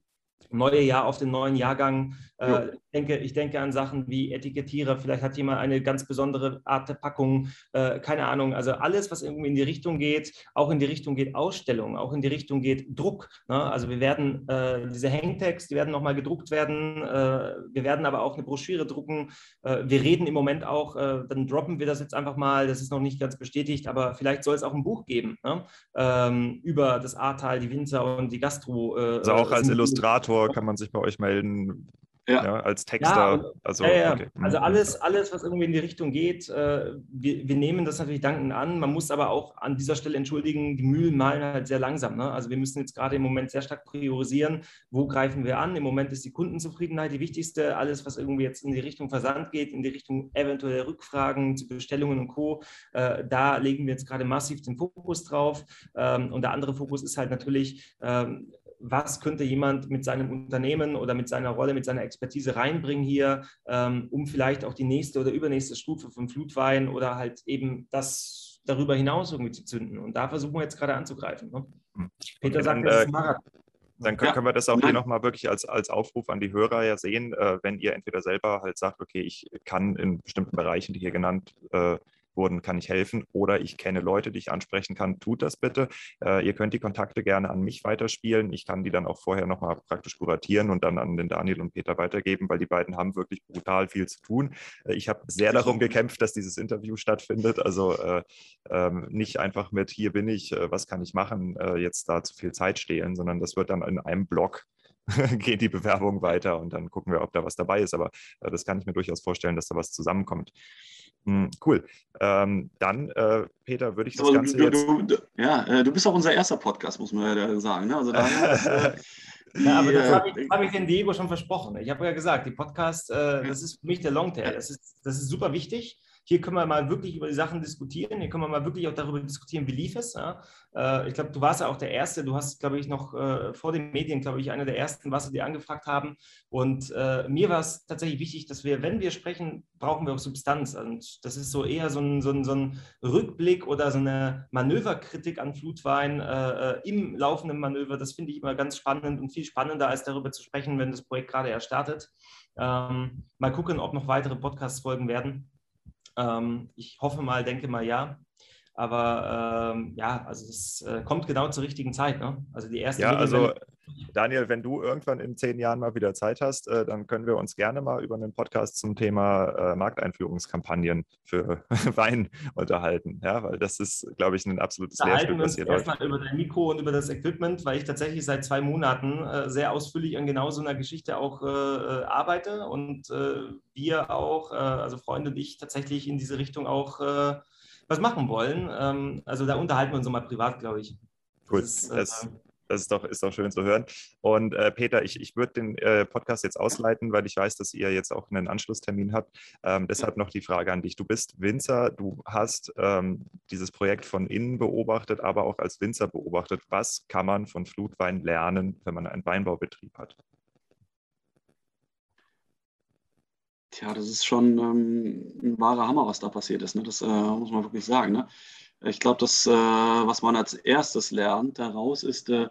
S3: neue Jahr, auf den neuen Jahrgang. Äh, ich, denke, ich denke an Sachen wie Etikettierer, vielleicht hat jemand eine ganz besondere Art der Packung, äh, keine Ahnung. Also alles, was irgendwie in die Richtung geht, auch in die Richtung geht Ausstellung, auch in die Richtung geht Druck. Ne? Also wir werden äh, diese Hangtags, die werden nochmal gedruckt werden. Äh, wir werden aber auch eine Broschüre drucken. Äh, wir reden im Moment auch, äh, dann droppen wir das jetzt einfach mal, das ist noch nicht ganz bestätigt, aber vielleicht soll es auch ein Buch geben ne? ähm, über das Ahrtal, die Winzer und die Gastro.
S1: also auch als Illustrator kann man sich bei euch melden. Ja. ja. als Texter. Ja,
S3: also, ja, okay. Mhm. also alles, alles, was irgendwie in die Richtung geht, äh, wir, wir, nehmen das natürlich dankend an. Man muss aber auch an dieser Stelle entschuldigen, die Mühlen malen halt sehr langsam. Ne? Also wir müssen jetzt gerade im Moment sehr stark priorisieren, wo greifen wir an. Im Moment ist die Kundenzufriedenheit die wichtigste. Alles, was irgendwie jetzt in die Richtung Versand geht, in die Richtung eventuelle Rückfragen zu Bestellungen und Co., äh, da legen wir jetzt gerade massiv den Fokus drauf. Ähm, und der andere Fokus ist halt natürlich, ähm, was könnte jemand mit seinem Unternehmen oder mit seiner Rolle, mit seiner Expertise reinbringen hier, ähm, um vielleicht auch die nächste oder übernächste Stufe vom Flutwein oder halt eben das darüber hinaus irgendwie zu zünden. Und da versuchen wir jetzt gerade anzugreifen. Ne?
S1: Hm. Peter sagt, das ist ein Marathon. Dann können, ja. können, wir das auch hier nochmal wirklich als, als Aufruf an die Hörer ja sehen, äh, wenn ihr entweder selber halt sagt, okay, ich kann in bestimmten Bereichen, die hier genannt äh, wurden, kann ich helfen oder ich kenne Leute, die ich ansprechen kann, tut das bitte. Äh, ihr könnt die Kontakte gerne an mich weiterspielen. Ich kann die dann auch vorher nochmal praktisch kuratieren und dann an den Daniel und Peter weitergeben, weil die beiden haben wirklich brutal viel zu tun. Äh, ich habe sehr darum gekämpft, dass dieses Interview stattfindet. Also äh, ähm, nicht einfach mit, hier bin ich, äh, was kann ich machen, äh, jetzt da zu viel Zeit stehlen, sondern das wird dann in einem Blog geht die Bewerbung weiter und dann gucken wir, ob da was dabei ist. Aber äh, das kann ich mir durchaus vorstellen, dass da was zusammenkommt. Hm, cool. Ähm, dann, äh, Peter, würde ich das Aber Ganze
S2: du,
S1: jetzt...
S2: Du, ja, äh, du bist auch unser erster Podcast, muss man ja sagen. Ne? Also da,
S3: äh, ja, aber das habe ich, hab ich den Diego schon versprochen. Ich habe ja gesagt, die Podcast, äh, das ist für mich der Longtail. Das ist, das ist super wichtig. Hier können wir mal wirklich über die Sachen diskutieren. Hier können wir mal wirklich auch darüber diskutieren, wie lief es. Ja? Äh, ich glaube, du warst ja auch der Erste. Du hast, glaube ich, noch äh, vor den Medien, glaube ich, einer der Ersten, was sie dir angefragt haben. Und äh, mir war es tatsächlich wichtig, dass wir, wenn wir sprechen, brauchen wir auch Substanz. Und das ist so eher so ein, so ein, so ein Rückblick oder so eine Manöverkritik an Flutwein äh, äh, im laufenden Manöver. Das finde ich immer ganz spannend und viel spannender, als darüber zu sprechen, wenn das Projekt gerade erst startet. Ähm, mal gucken, ob noch weitere Podcasts folgen werden. Ähm, ich hoffe mal, denke mal ja. Aber ähm, ja, also es äh, kommt genau zur richtigen Zeit. Ne? Also die erste
S1: ja, also Daniel, wenn du irgendwann in zehn Jahren mal wieder Zeit hast, äh, dann können wir uns gerne mal über einen Podcast zum Thema äh, Markteinführungskampagnen für Wein unterhalten. Ja, weil das ist, glaube ich, ein absolutes
S3: Lehrstück, was ihr erstmal über dein Mikro und über das Equipment, weil ich tatsächlich seit zwei Monaten äh, sehr ausführlich an genau so einer Geschichte auch äh, äh arbeite und wir auch, also Freunde und ich, tatsächlich in diese Richtung auch was machen wollen. Ähm, also da unterhalten wir uns mal privat, glaube ich.
S1: Gut, das, ist, das, das ist doch, ist doch schön zu hören. Und äh, Peter, ich, ich würde den äh, Podcast jetzt ausleiten, weil ich weiß, dass ihr jetzt auch einen Anschlusstermin habt. Ähm, deshalb noch die Frage an dich. Du bist Winzer, du hast ähm, dieses Projekt von innen beobachtet, aber auch als Winzer beobachtet. Was kann man von Flutwein lernen, wenn man einen Weinbaubetrieb hat?
S2: Tja, das ist schon ähm, ein wahrer Hammer, was da passiert ist. Ne? Das äh, muss man wirklich sagen. Ne? Ich glaube, das, äh, was man als erstes lernt daraus, ist äh,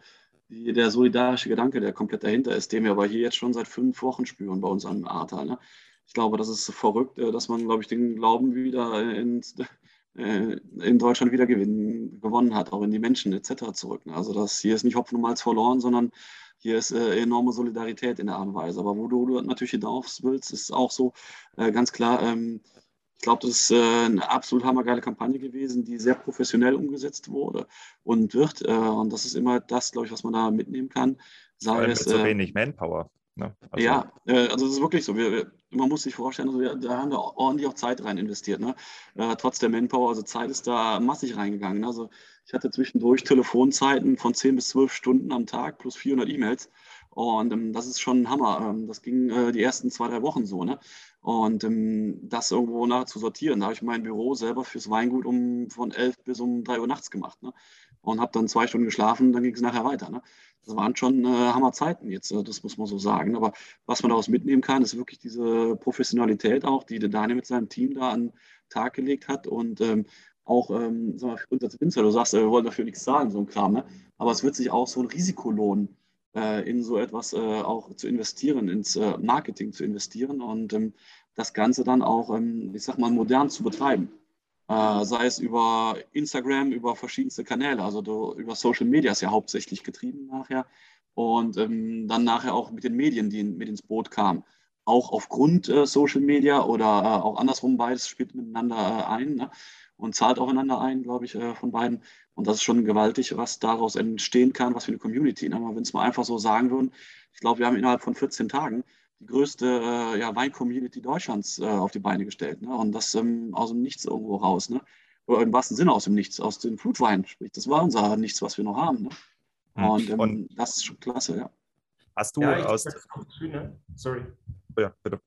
S2: die, der solidarische Gedanke, der komplett dahinter ist, den wir aber hier jetzt schon seit fünf Wochen spüren bei uns am Ahrtal. Ne? Ich glaube, das ist verrückt, äh, dass man, glaube ich, den Glauben wieder ins, äh, in Deutschland wieder gewinnen, gewonnen hat, auch in die Menschen etc. zurück. Ne? Also das hier ist nicht Hopfen und Malz verloren, sondern hier ist äh, enorme Solidarität in der Art und Weise. Aber wo du, du natürlich hinaus willst, ist auch so äh, ganz klar, ähm, ich glaube, das ist äh, eine absolut hammergeile Kampagne gewesen, die sehr professionell umgesetzt wurde und wird. Äh, und das ist immer das, glaube ich, was man da mitnehmen kann.
S1: Sei es, mit so äh, wenig Manpower.
S2: Ne? Also, ja, also es ist wirklich so. Wir, man muss sich vorstellen, also wir, da haben wir ordentlich auch Zeit rein investiert. Ne? Äh, trotz der Manpower, also Zeit ist da massig reingegangen. Ne? Also ich hatte zwischendurch Telefonzeiten von 10 bis 12 Stunden am Tag plus 400 E-Mails. Und ähm, das ist schon ein Hammer. Ähm, das ging äh, die ersten zwei, drei Wochen so. Ne? Und ähm, das irgendwo nachher zu sortieren, da habe ich mein Büro selber fürs Weingut um von 11 bis um 3 Uhr nachts gemacht. Ne? Und habe dann zwei Stunden geschlafen, dann ging es nachher weiter. Ne? Das waren schon äh, Hammerzeiten jetzt, äh, das muss man so sagen. Aber was man daraus mitnehmen kann, ist wirklich diese Professionalität auch, die der Daniel mit seinem Team da an den Tag gelegt hat. Und ähm, auch, ähm, sag mal, für uns als Winzer, du sagst, wir wollen dafür nichts zahlen, so ein Kram. Ne? Aber es wird sich auch so ein Risiko lohnen äh, in so etwas äh, auch zu investieren, ins äh, Marketing zu investieren und ähm, das Ganze dann auch, ähm, ich sag mal, modern zu betreiben. Sei es über Instagram, über verschiedenste Kanäle, also du, über Social Media ist ja hauptsächlich getrieben nachher und ähm, dann nachher auch mit den Medien, die mit ins Boot kamen. Auch aufgrund äh, Social Media oder äh, auch andersrum, beides spielt miteinander äh, ein. Ne? und zahlt aufeinander ein, glaube ich, äh, von beiden. Und das ist schon gewaltig, was daraus entstehen kann, was für eine Community. Ne? Wenn es mal einfach so sagen würden, ich glaube, wir haben innerhalb von 14 Tagen die größte äh, ja, Wein-Community Deutschlands äh, auf die Beine gestellt. Ne? Und das ähm, aus dem Nichts irgendwo raus. Ne? Oder im wahrsten Sinne aus dem Nichts, aus dem Flutwein. Sprich, das war unser Nichts, was wir noch haben. Ne? Hm. Und, ähm, Und, das ist schon klasse, ja.
S1: Hast du ja, aus. Das
S3: Schöne. Sorry. Oh ja, bitte.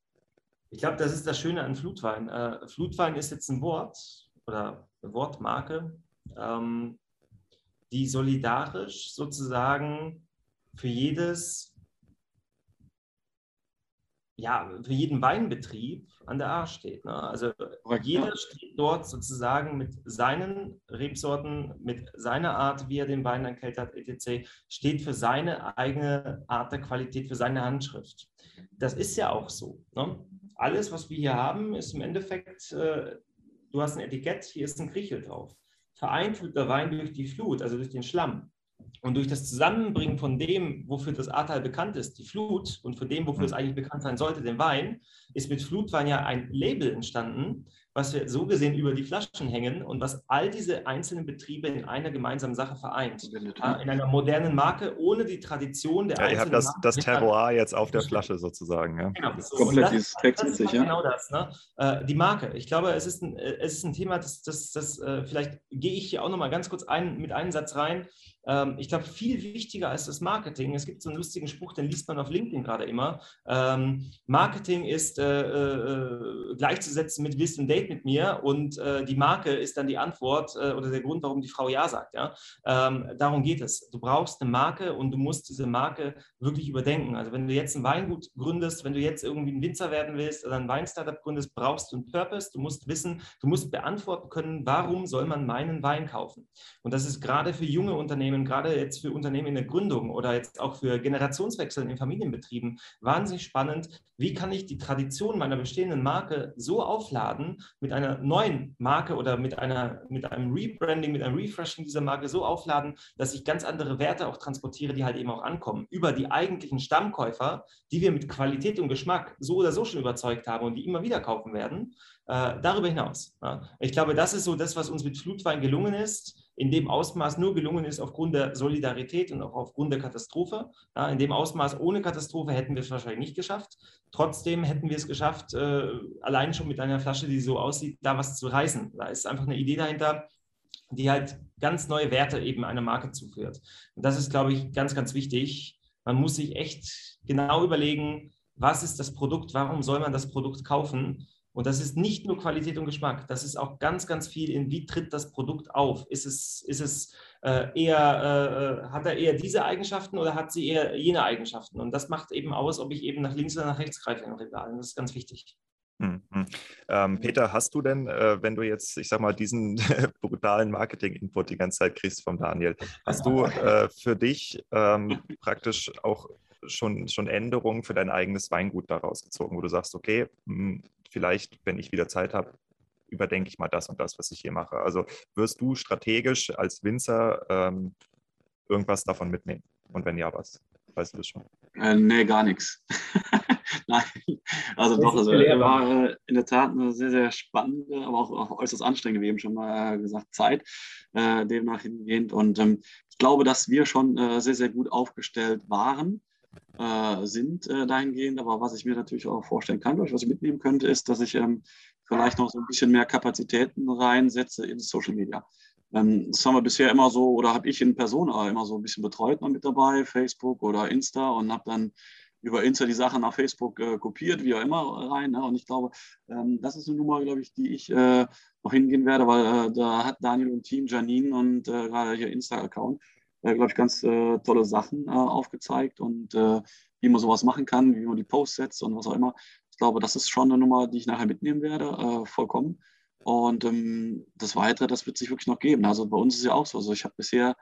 S3: Ich glaube, das ist das Schöne an Flutwein. Äh, Flutwein ist jetzt ein Wort, oder Wortmarke, ähm, die solidarisch sozusagen für jedes, ja, für jeden Weinbetrieb an der A steht. Ne? Also jeder steht dort sozusagen mit seinen Rebsorten, mit seiner Art, wie er den Wein erkältet hat, etc., steht für seine eigene Art der Qualität, für seine Handschrift. Das ist ja auch so. Ne? Alles, was wir hier haben, ist im Endeffekt äh, du hast ein Etikett, hier ist ein Kriechel drauf. Vereint wird der Wein durch die Flut, also durch den Schlamm. Und durch das Zusammenbringen von dem, wofür das Ahrtal bekannt ist, die Flut, und von dem, wofür es eigentlich bekannt sein sollte, dem Wein, ist mit Flutwein ja ein Label entstanden, was wir so gesehen über die Flaschen hängen und was all diese einzelnen Betriebe in einer gemeinsamen Sache vereint. Ja, in einer modernen Marke, ohne die Tradition der
S1: ja, einzelnen Ihr habt das, das Terroir jetzt auf der Flasche sozusagen. Ja.
S2: Genau, das komplett dieses textmäßig,
S3: ja. Genau das, ne? Äh, die Marke. Ich glaube, es ist ein, äh, es ist ein Thema, das, das, das äh, vielleicht gehe ich hier auch nochmal ganz kurz ein, mit einem Satz rein. Ähm, ich glaube, viel wichtiger als das Marketing. Es gibt so einen lustigen Spruch, den liest man auf LinkedIn gerade immer. Ähm, Marketing ist äh, gleichzusetzen mit Willst ein Mit mir und äh, die Marke ist dann die Antwort äh, oder der Grund, warum die Frau Ja sagt. Ja? Ähm, darum geht es. Du brauchst eine Marke und du musst diese Marke wirklich überdenken. Also wenn du jetzt ein Weingut gründest, wenn du jetzt irgendwie ein Winzer werden willst oder ein Weinstartup gründest, brauchst du einen Purpose. Du musst wissen, du musst beantworten können, warum soll man meinen Wein kaufen? Und das ist gerade für junge Unternehmen, gerade jetzt für Unternehmen in der Gründung oder jetzt auch für Generationswechsel in Familienbetrieben, wahnsinnig spannend. Wie kann ich die Tradition meiner bestehenden Marke so aufladen mit einer neuen Marke oder mit, einer, mit einem Rebranding, mit einem Refreshing dieser Marke so aufladen, dass ich ganz andere Werte auch transportiere, die halt eben auch ankommen. Über die eigentlichen Stammkäufer, die wir mit Qualität und Geschmack so oder so schon überzeugt haben und die immer wieder kaufen werden. Äh, darüber hinaus. Ja. Ich glaube, das ist so das, was uns mit Flutwein gelungen ist, in dem Ausmaß nur gelungen ist aufgrund der Solidarität und auch aufgrund der Katastrophe. Ja, in dem Ausmaß ohne Katastrophe hätten wir es wahrscheinlich nicht geschafft. Trotzdem hätten wir es geschafft, äh, allein schon mit einer Flasche, die so aussieht, da was zu reißen. Da ist einfach eine Idee dahinter, die halt ganz neue Werte eben einer Marke zuführt. Und das ist, glaube ich, ganz, ganz wichtig. Man muss sich echt genau überlegen, was ist das Produkt, warum soll man das Produkt kaufen und das ist nicht nur Qualität und Geschmack, das ist auch ganz, ganz viel in, wie tritt das Produkt auf? Ist es, ist es äh, eher, äh, äh, hat er eher diese Eigenschaften oder hat sie eher jene Eigenschaften? Und das macht eben aus, ob ich eben nach links oder nach rechts greife im Regal. Und das ist ganz wichtig.
S1: Mhm. Ähm, Peter, hast du denn, äh, wenn du jetzt, ich sag mal, diesen brutalen Marketing-Input die ganze Zeit kriegst vom Daniel, hast du äh, für dich ähm, praktisch auch schon, schon Änderungen für dein eigenes Weingut daraus gezogen, wo du sagst, okay, hm, vielleicht, wenn ich wieder Zeit habe, überdenke ich mal das und das, was ich hier mache. Also wirst du strategisch als Winzer ähm, irgendwas davon mitnehmen? Und wenn ja, was? Weißt du das schon?
S2: Äh, nee, gar nichts. Nein, also das doch, also war äh, in der Tat eine sehr, sehr spannende, aber auch, auch äußerst anstrengende, wie eben schon mal äh, gesagt, Zeit äh, demnach hingehend. Und ähm, ich glaube, dass wir schon äh, sehr, sehr gut aufgestellt waren äh, sind äh, dahingehend. Aber was ich mir natürlich auch vorstellen kann, was ich mitnehmen könnte, ist, dass ich ähm, vielleicht noch so ein bisschen mehr Kapazitäten reinsetze in Social Media. Ähm, das haben wir bisher immer so, oder habe ich in Persona immer so ein bisschen betreut mal mit dabei, Facebook oder Insta und habe dann über Insta die Sachen nach Facebook äh, kopiert, wie auch immer rein. Ne? Und ich glaube, ähm, das ist eine Nummer, glaube ich, die ich äh, noch hingehen werde, weil äh, da hat Daniel und Team, Janine und äh, gerade hier Insta-Account, äh, glaube ich, ganz äh, tolle Sachen äh, aufgezeigt und äh, wie man sowas machen kann, wie man die Posts setzt und was auch immer. Ich glaube, das ist schon eine Nummer, die ich nachher mitnehmen werde, äh, vollkommen. Und ähm, das Weitere, das wird sich wirklich noch geben. Also bei uns ist ja auch so. Also ich habe bisher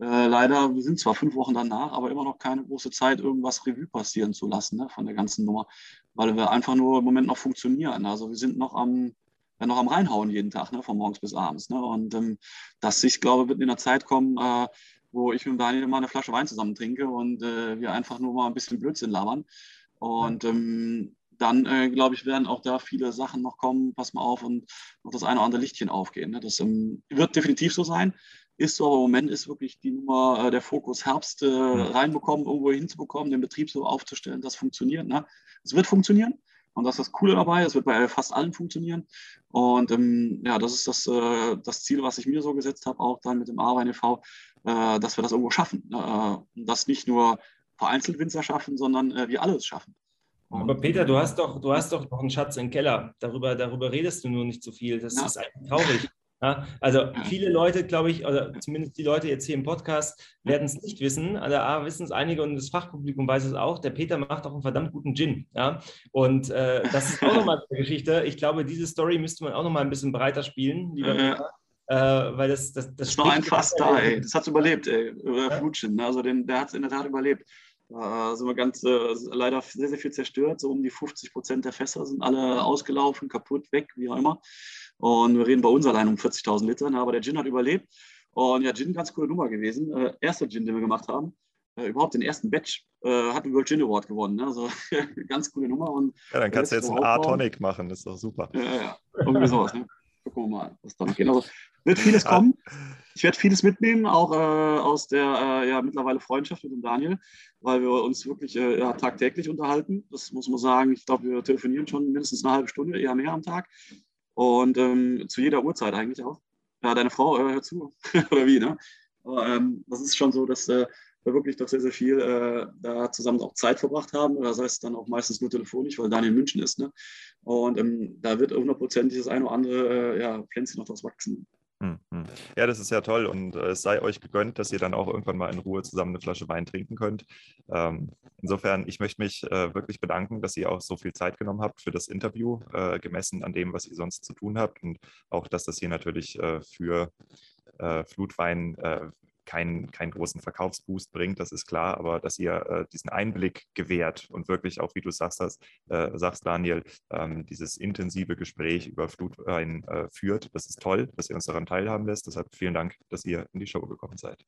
S2: äh, leider, wir sind zwar fünf Wochen danach, aber immer noch keine große Zeit, irgendwas Revue passieren zu lassen ne, von der ganzen Nummer, weil wir einfach nur im Moment noch funktionieren. Also wir sind noch am, ja, noch am Reinhauen jeden Tag, ne, von morgens bis abends. Ne? Und ähm, das, ich glaube, wird in der Zeit kommen, äh, wo ich mit Daniel mal eine Flasche Wein zusammen trinke und äh, wir einfach nur mal ein bisschen Blödsinn labern. Und ähm, dann, äh, glaube ich, werden auch da viele Sachen noch kommen, pass mal auf, und noch das eine oder andere Lichtchen aufgehen. Ne? Das ähm, wird definitiv so sein. Ist so, aber im Moment ist wirklich die Nummer, äh, der Fokus Herbst äh, reinbekommen, irgendwo hinzubekommen, den Betrieb so aufzustellen, das funktioniert. Ne? Es wird funktionieren. Und das ist das Coole dabei. Es wird bei fast allen funktionieren. Und ähm, ja, das ist das, äh, das Ziel, was ich mir so gesetzt habe, auch dann mit dem Arbein e.V., äh, dass wir das irgendwo schaffen. Äh, das nicht nur vereinzelt Winzer schaffen, sondern äh, wir alle es schaffen.
S3: Aber Peter, du hast doch, du hast doch noch einen Schatz im Keller. Darüber, darüber redest du nur nicht so viel. Das ja. ist eigentlich traurig. Ja, also viele Leute, glaube ich, oder zumindest die Leute jetzt hier im Podcast, werden es nicht wissen. Also A, wissen es einige und das Fachpublikum weiß es auch. Der Peter macht auch einen verdammt guten Gin. Ja? Und äh, das ist auch nochmal eine Geschichte. Ich glaube, diese Story müsste man auch nochmal ein bisschen breiter spielen, lieber Peter.
S2: Äh, weil das, das, das, das ist noch ein Fass da, ey. Das hat es überlebt, ey. Ja? Flutschen. Also den, der hat es in der Tat überlebt. Da sind wir ganz äh, leider sehr, sehr viel zerstört. So um die 50 Prozent der Fässer sind alle ausgelaufen, kaputt, weg, wie auch immer. Und wir reden bei uns allein um 40.000 Litern, aber der Gin hat überlebt. Und ja, Gin, ganz coole Nummer gewesen. Äh, erster Gin, den wir gemacht haben. Äh, überhaupt den ersten Batch äh, hat den World Gin Award gewonnen. Ne? Also ganz coole Nummer. Und
S1: ja, dann kannst du jetzt einen A-Tonic machen, das ist doch super.
S2: Ja, ja, irgendwie sowas. Ne? Gucken wir mal, was damit geht. Also wird vieles kommen. Ich werde vieles mitnehmen, auch äh, aus der äh, ja, mittlerweile Freundschaft mit dem Daniel, weil wir uns wirklich äh, ja, tagtäglich unterhalten. Das muss man sagen. Ich glaube, wir telefonieren schon mindestens eine halbe Stunde, eher mehr am Tag. Und ähm, zu jeder Uhrzeit eigentlich auch. Ja, deine Frau äh, hört zu. Oder wie, ne? Aber ähm, das ist schon so, dass äh, wir wirklich doch sehr, sehr viel äh, da zusammen auch Zeit verbracht haben. Das heißt dann auch meistens nur telefonisch, weil Daniel in München ist. Ne? Und ähm, da wird hundertprozentig das eine oder andere äh, ja, Pflänzchen noch draus wachsen.
S1: Hm, hm. Ja, das ist ja toll und äh, es sei euch gegönnt, dass ihr dann auch irgendwann mal in Ruhe zusammen eine Flasche Wein trinken könnt. Ähm, insofern, ich möchte mich äh, wirklich bedanken, dass ihr auch so viel Zeit genommen habt für das Interview, äh, gemessen an dem, was ihr sonst zu tun habt und auch, dass das hier natürlich äh, für äh, Flutwein keinen, keinen großen Verkaufsboost bringt, das ist klar, aber dass ihr äh, diesen Einblick gewährt und wirklich auch, wie du sagst, hast, äh, sagst Daniel, ähm, dieses intensive Gespräch über Flutwein äh, führt. Das ist toll, dass ihr uns daran teilhaben lässt. Deshalb vielen Dank, dass ihr in die Show gekommen seid.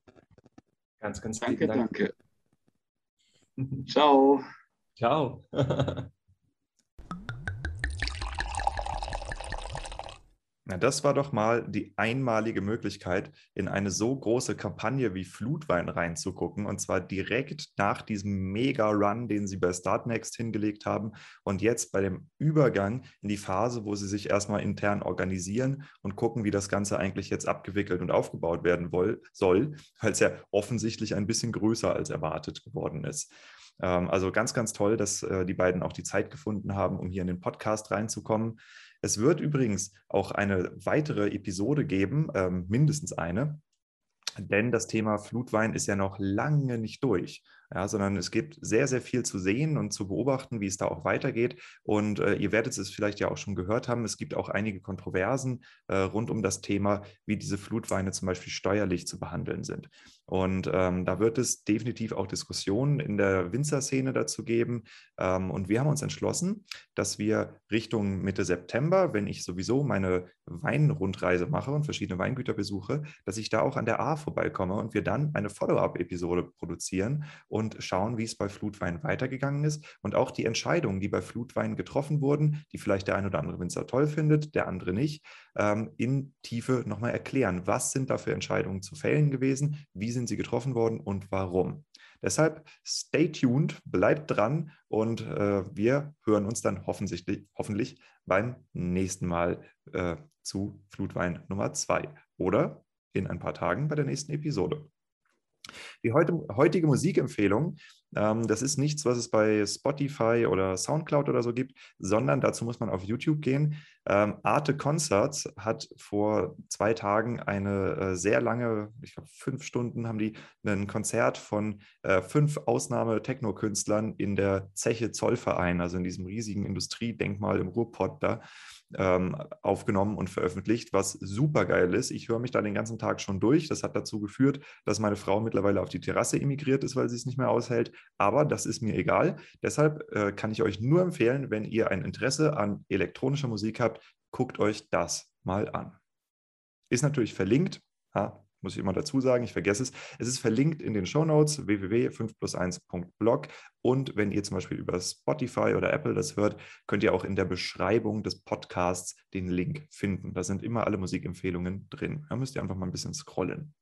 S2: Ganz, ganz danke, Dank. danke. Ciao.
S3: Ciao.
S1: Na, das war doch mal die einmalige Möglichkeit, in eine so große Kampagne wie Flutwein reinzugucken. Und zwar direkt nach diesem Mega-Run, den sie bei Startnext hingelegt haben. Und jetzt bei dem Übergang in die Phase, wo sie sich erstmal intern organisieren und gucken, wie das Ganze eigentlich jetzt abgewickelt und aufgebaut werden soll, weil es ja offensichtlich ein bisschen größer als erwartet geworden ist. Ähm, also ganz, ganz toll, dass äh, die beiden auch die Zeit gefunden haben, um hier in den Podcast reinzukommen. Es wird übrigens auch eine weitere Episode geben, ähm, mindestens eine, denn das Thema Flutwein ist ja noch lange nicht durch ja, sondern es gibt sehr, sehr viel zu sehen und zu beobachten, wie es da auch weitergeht. Und äh, ihr werdet es vielleicht ja auch schon gehört haben, es gibt auch einige Kontroversen äh, rund um das Thema, wie diese Flutweine zum Beispiel steuerlich zu behandeln sind. Und ähm, da wird es definitiv auch Diskussionen in der Winzerszene dazu geben. Ähm, und wir haben uns entschlossen, dass wir Richtung Mitte September, wenn ich sowieso meine Weinrundreise mache und verschiedene Weingüter besuche, dass ich da auch an der A vorbeikomme und wir dann eine Follow-up-Episode produzieren und schauen, wie es bei Flutwein weitergegangen ist und auch die Entscheidungen, die bei Flutwein getroffen wurden, die vielleicht der ein oder andere Winzer toll findet, der andere nicht, ähm, in Tiefe nochmal erklären. Was sind da für Entscheidungen zu fällen gewesen? Wie sind sie getroffen worden und warum? Deshalb stay tuned, bleibt dran und äh, wir hören uns dann hoffentlich, hoffentlich beim nächsten Mal äh, zu Flutwein Nummer 2 oder in ein paar Tagen bei der nächsten Episode. Die heute, heutige Musikempfehlung, ähm, das ist nichts, was es bei Spotify oder Soundcloud oder so gibt, sondern dazu muss man auf YouTube gehen. Ähm, Arte Concerts hat vor zwei Tagen eine äh, sehr lange, ich glaube fünf Stunden, haben die ein Konzert von äh, fünf Ausnahme-Techno-Künstlern in der Zeche Zollverein, also in diesem riesigen Industriedenkmal im Ruhrpott da ähm, aufgenommen und veröffentlicht, was super geil ist. Ich höre mich da den ganzen Tag schon durch. Das hat dazu geführt, dass meine Frau mittlerweile auf die Terrasse emigriert ist, weil sie es nicht mehr aushält. Aber das ist mir egal. Deshalb äh, kann ich euch nur empfehlen, wenn ihr ein Interesse an elektronischer Musik habt, guckt euch das mal an. Ist natürlich verlinkt. Ja, muss ich immer dazu sagen, ich vergesse es. Es ist verlinkt in den Show Notes www.5plus1.blog und wenn ihr zum Beispiel über Spotify oder Apple das hört, könnt ihr auch in der Beschreibung des Podcasts den Link finden. Da sind immer alle Musikempfehlungen drin. Da müsst ihr einfach mal ein bisschen scrollen.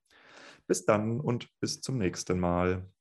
S1: Bis dann und bis zum nächsten Mal.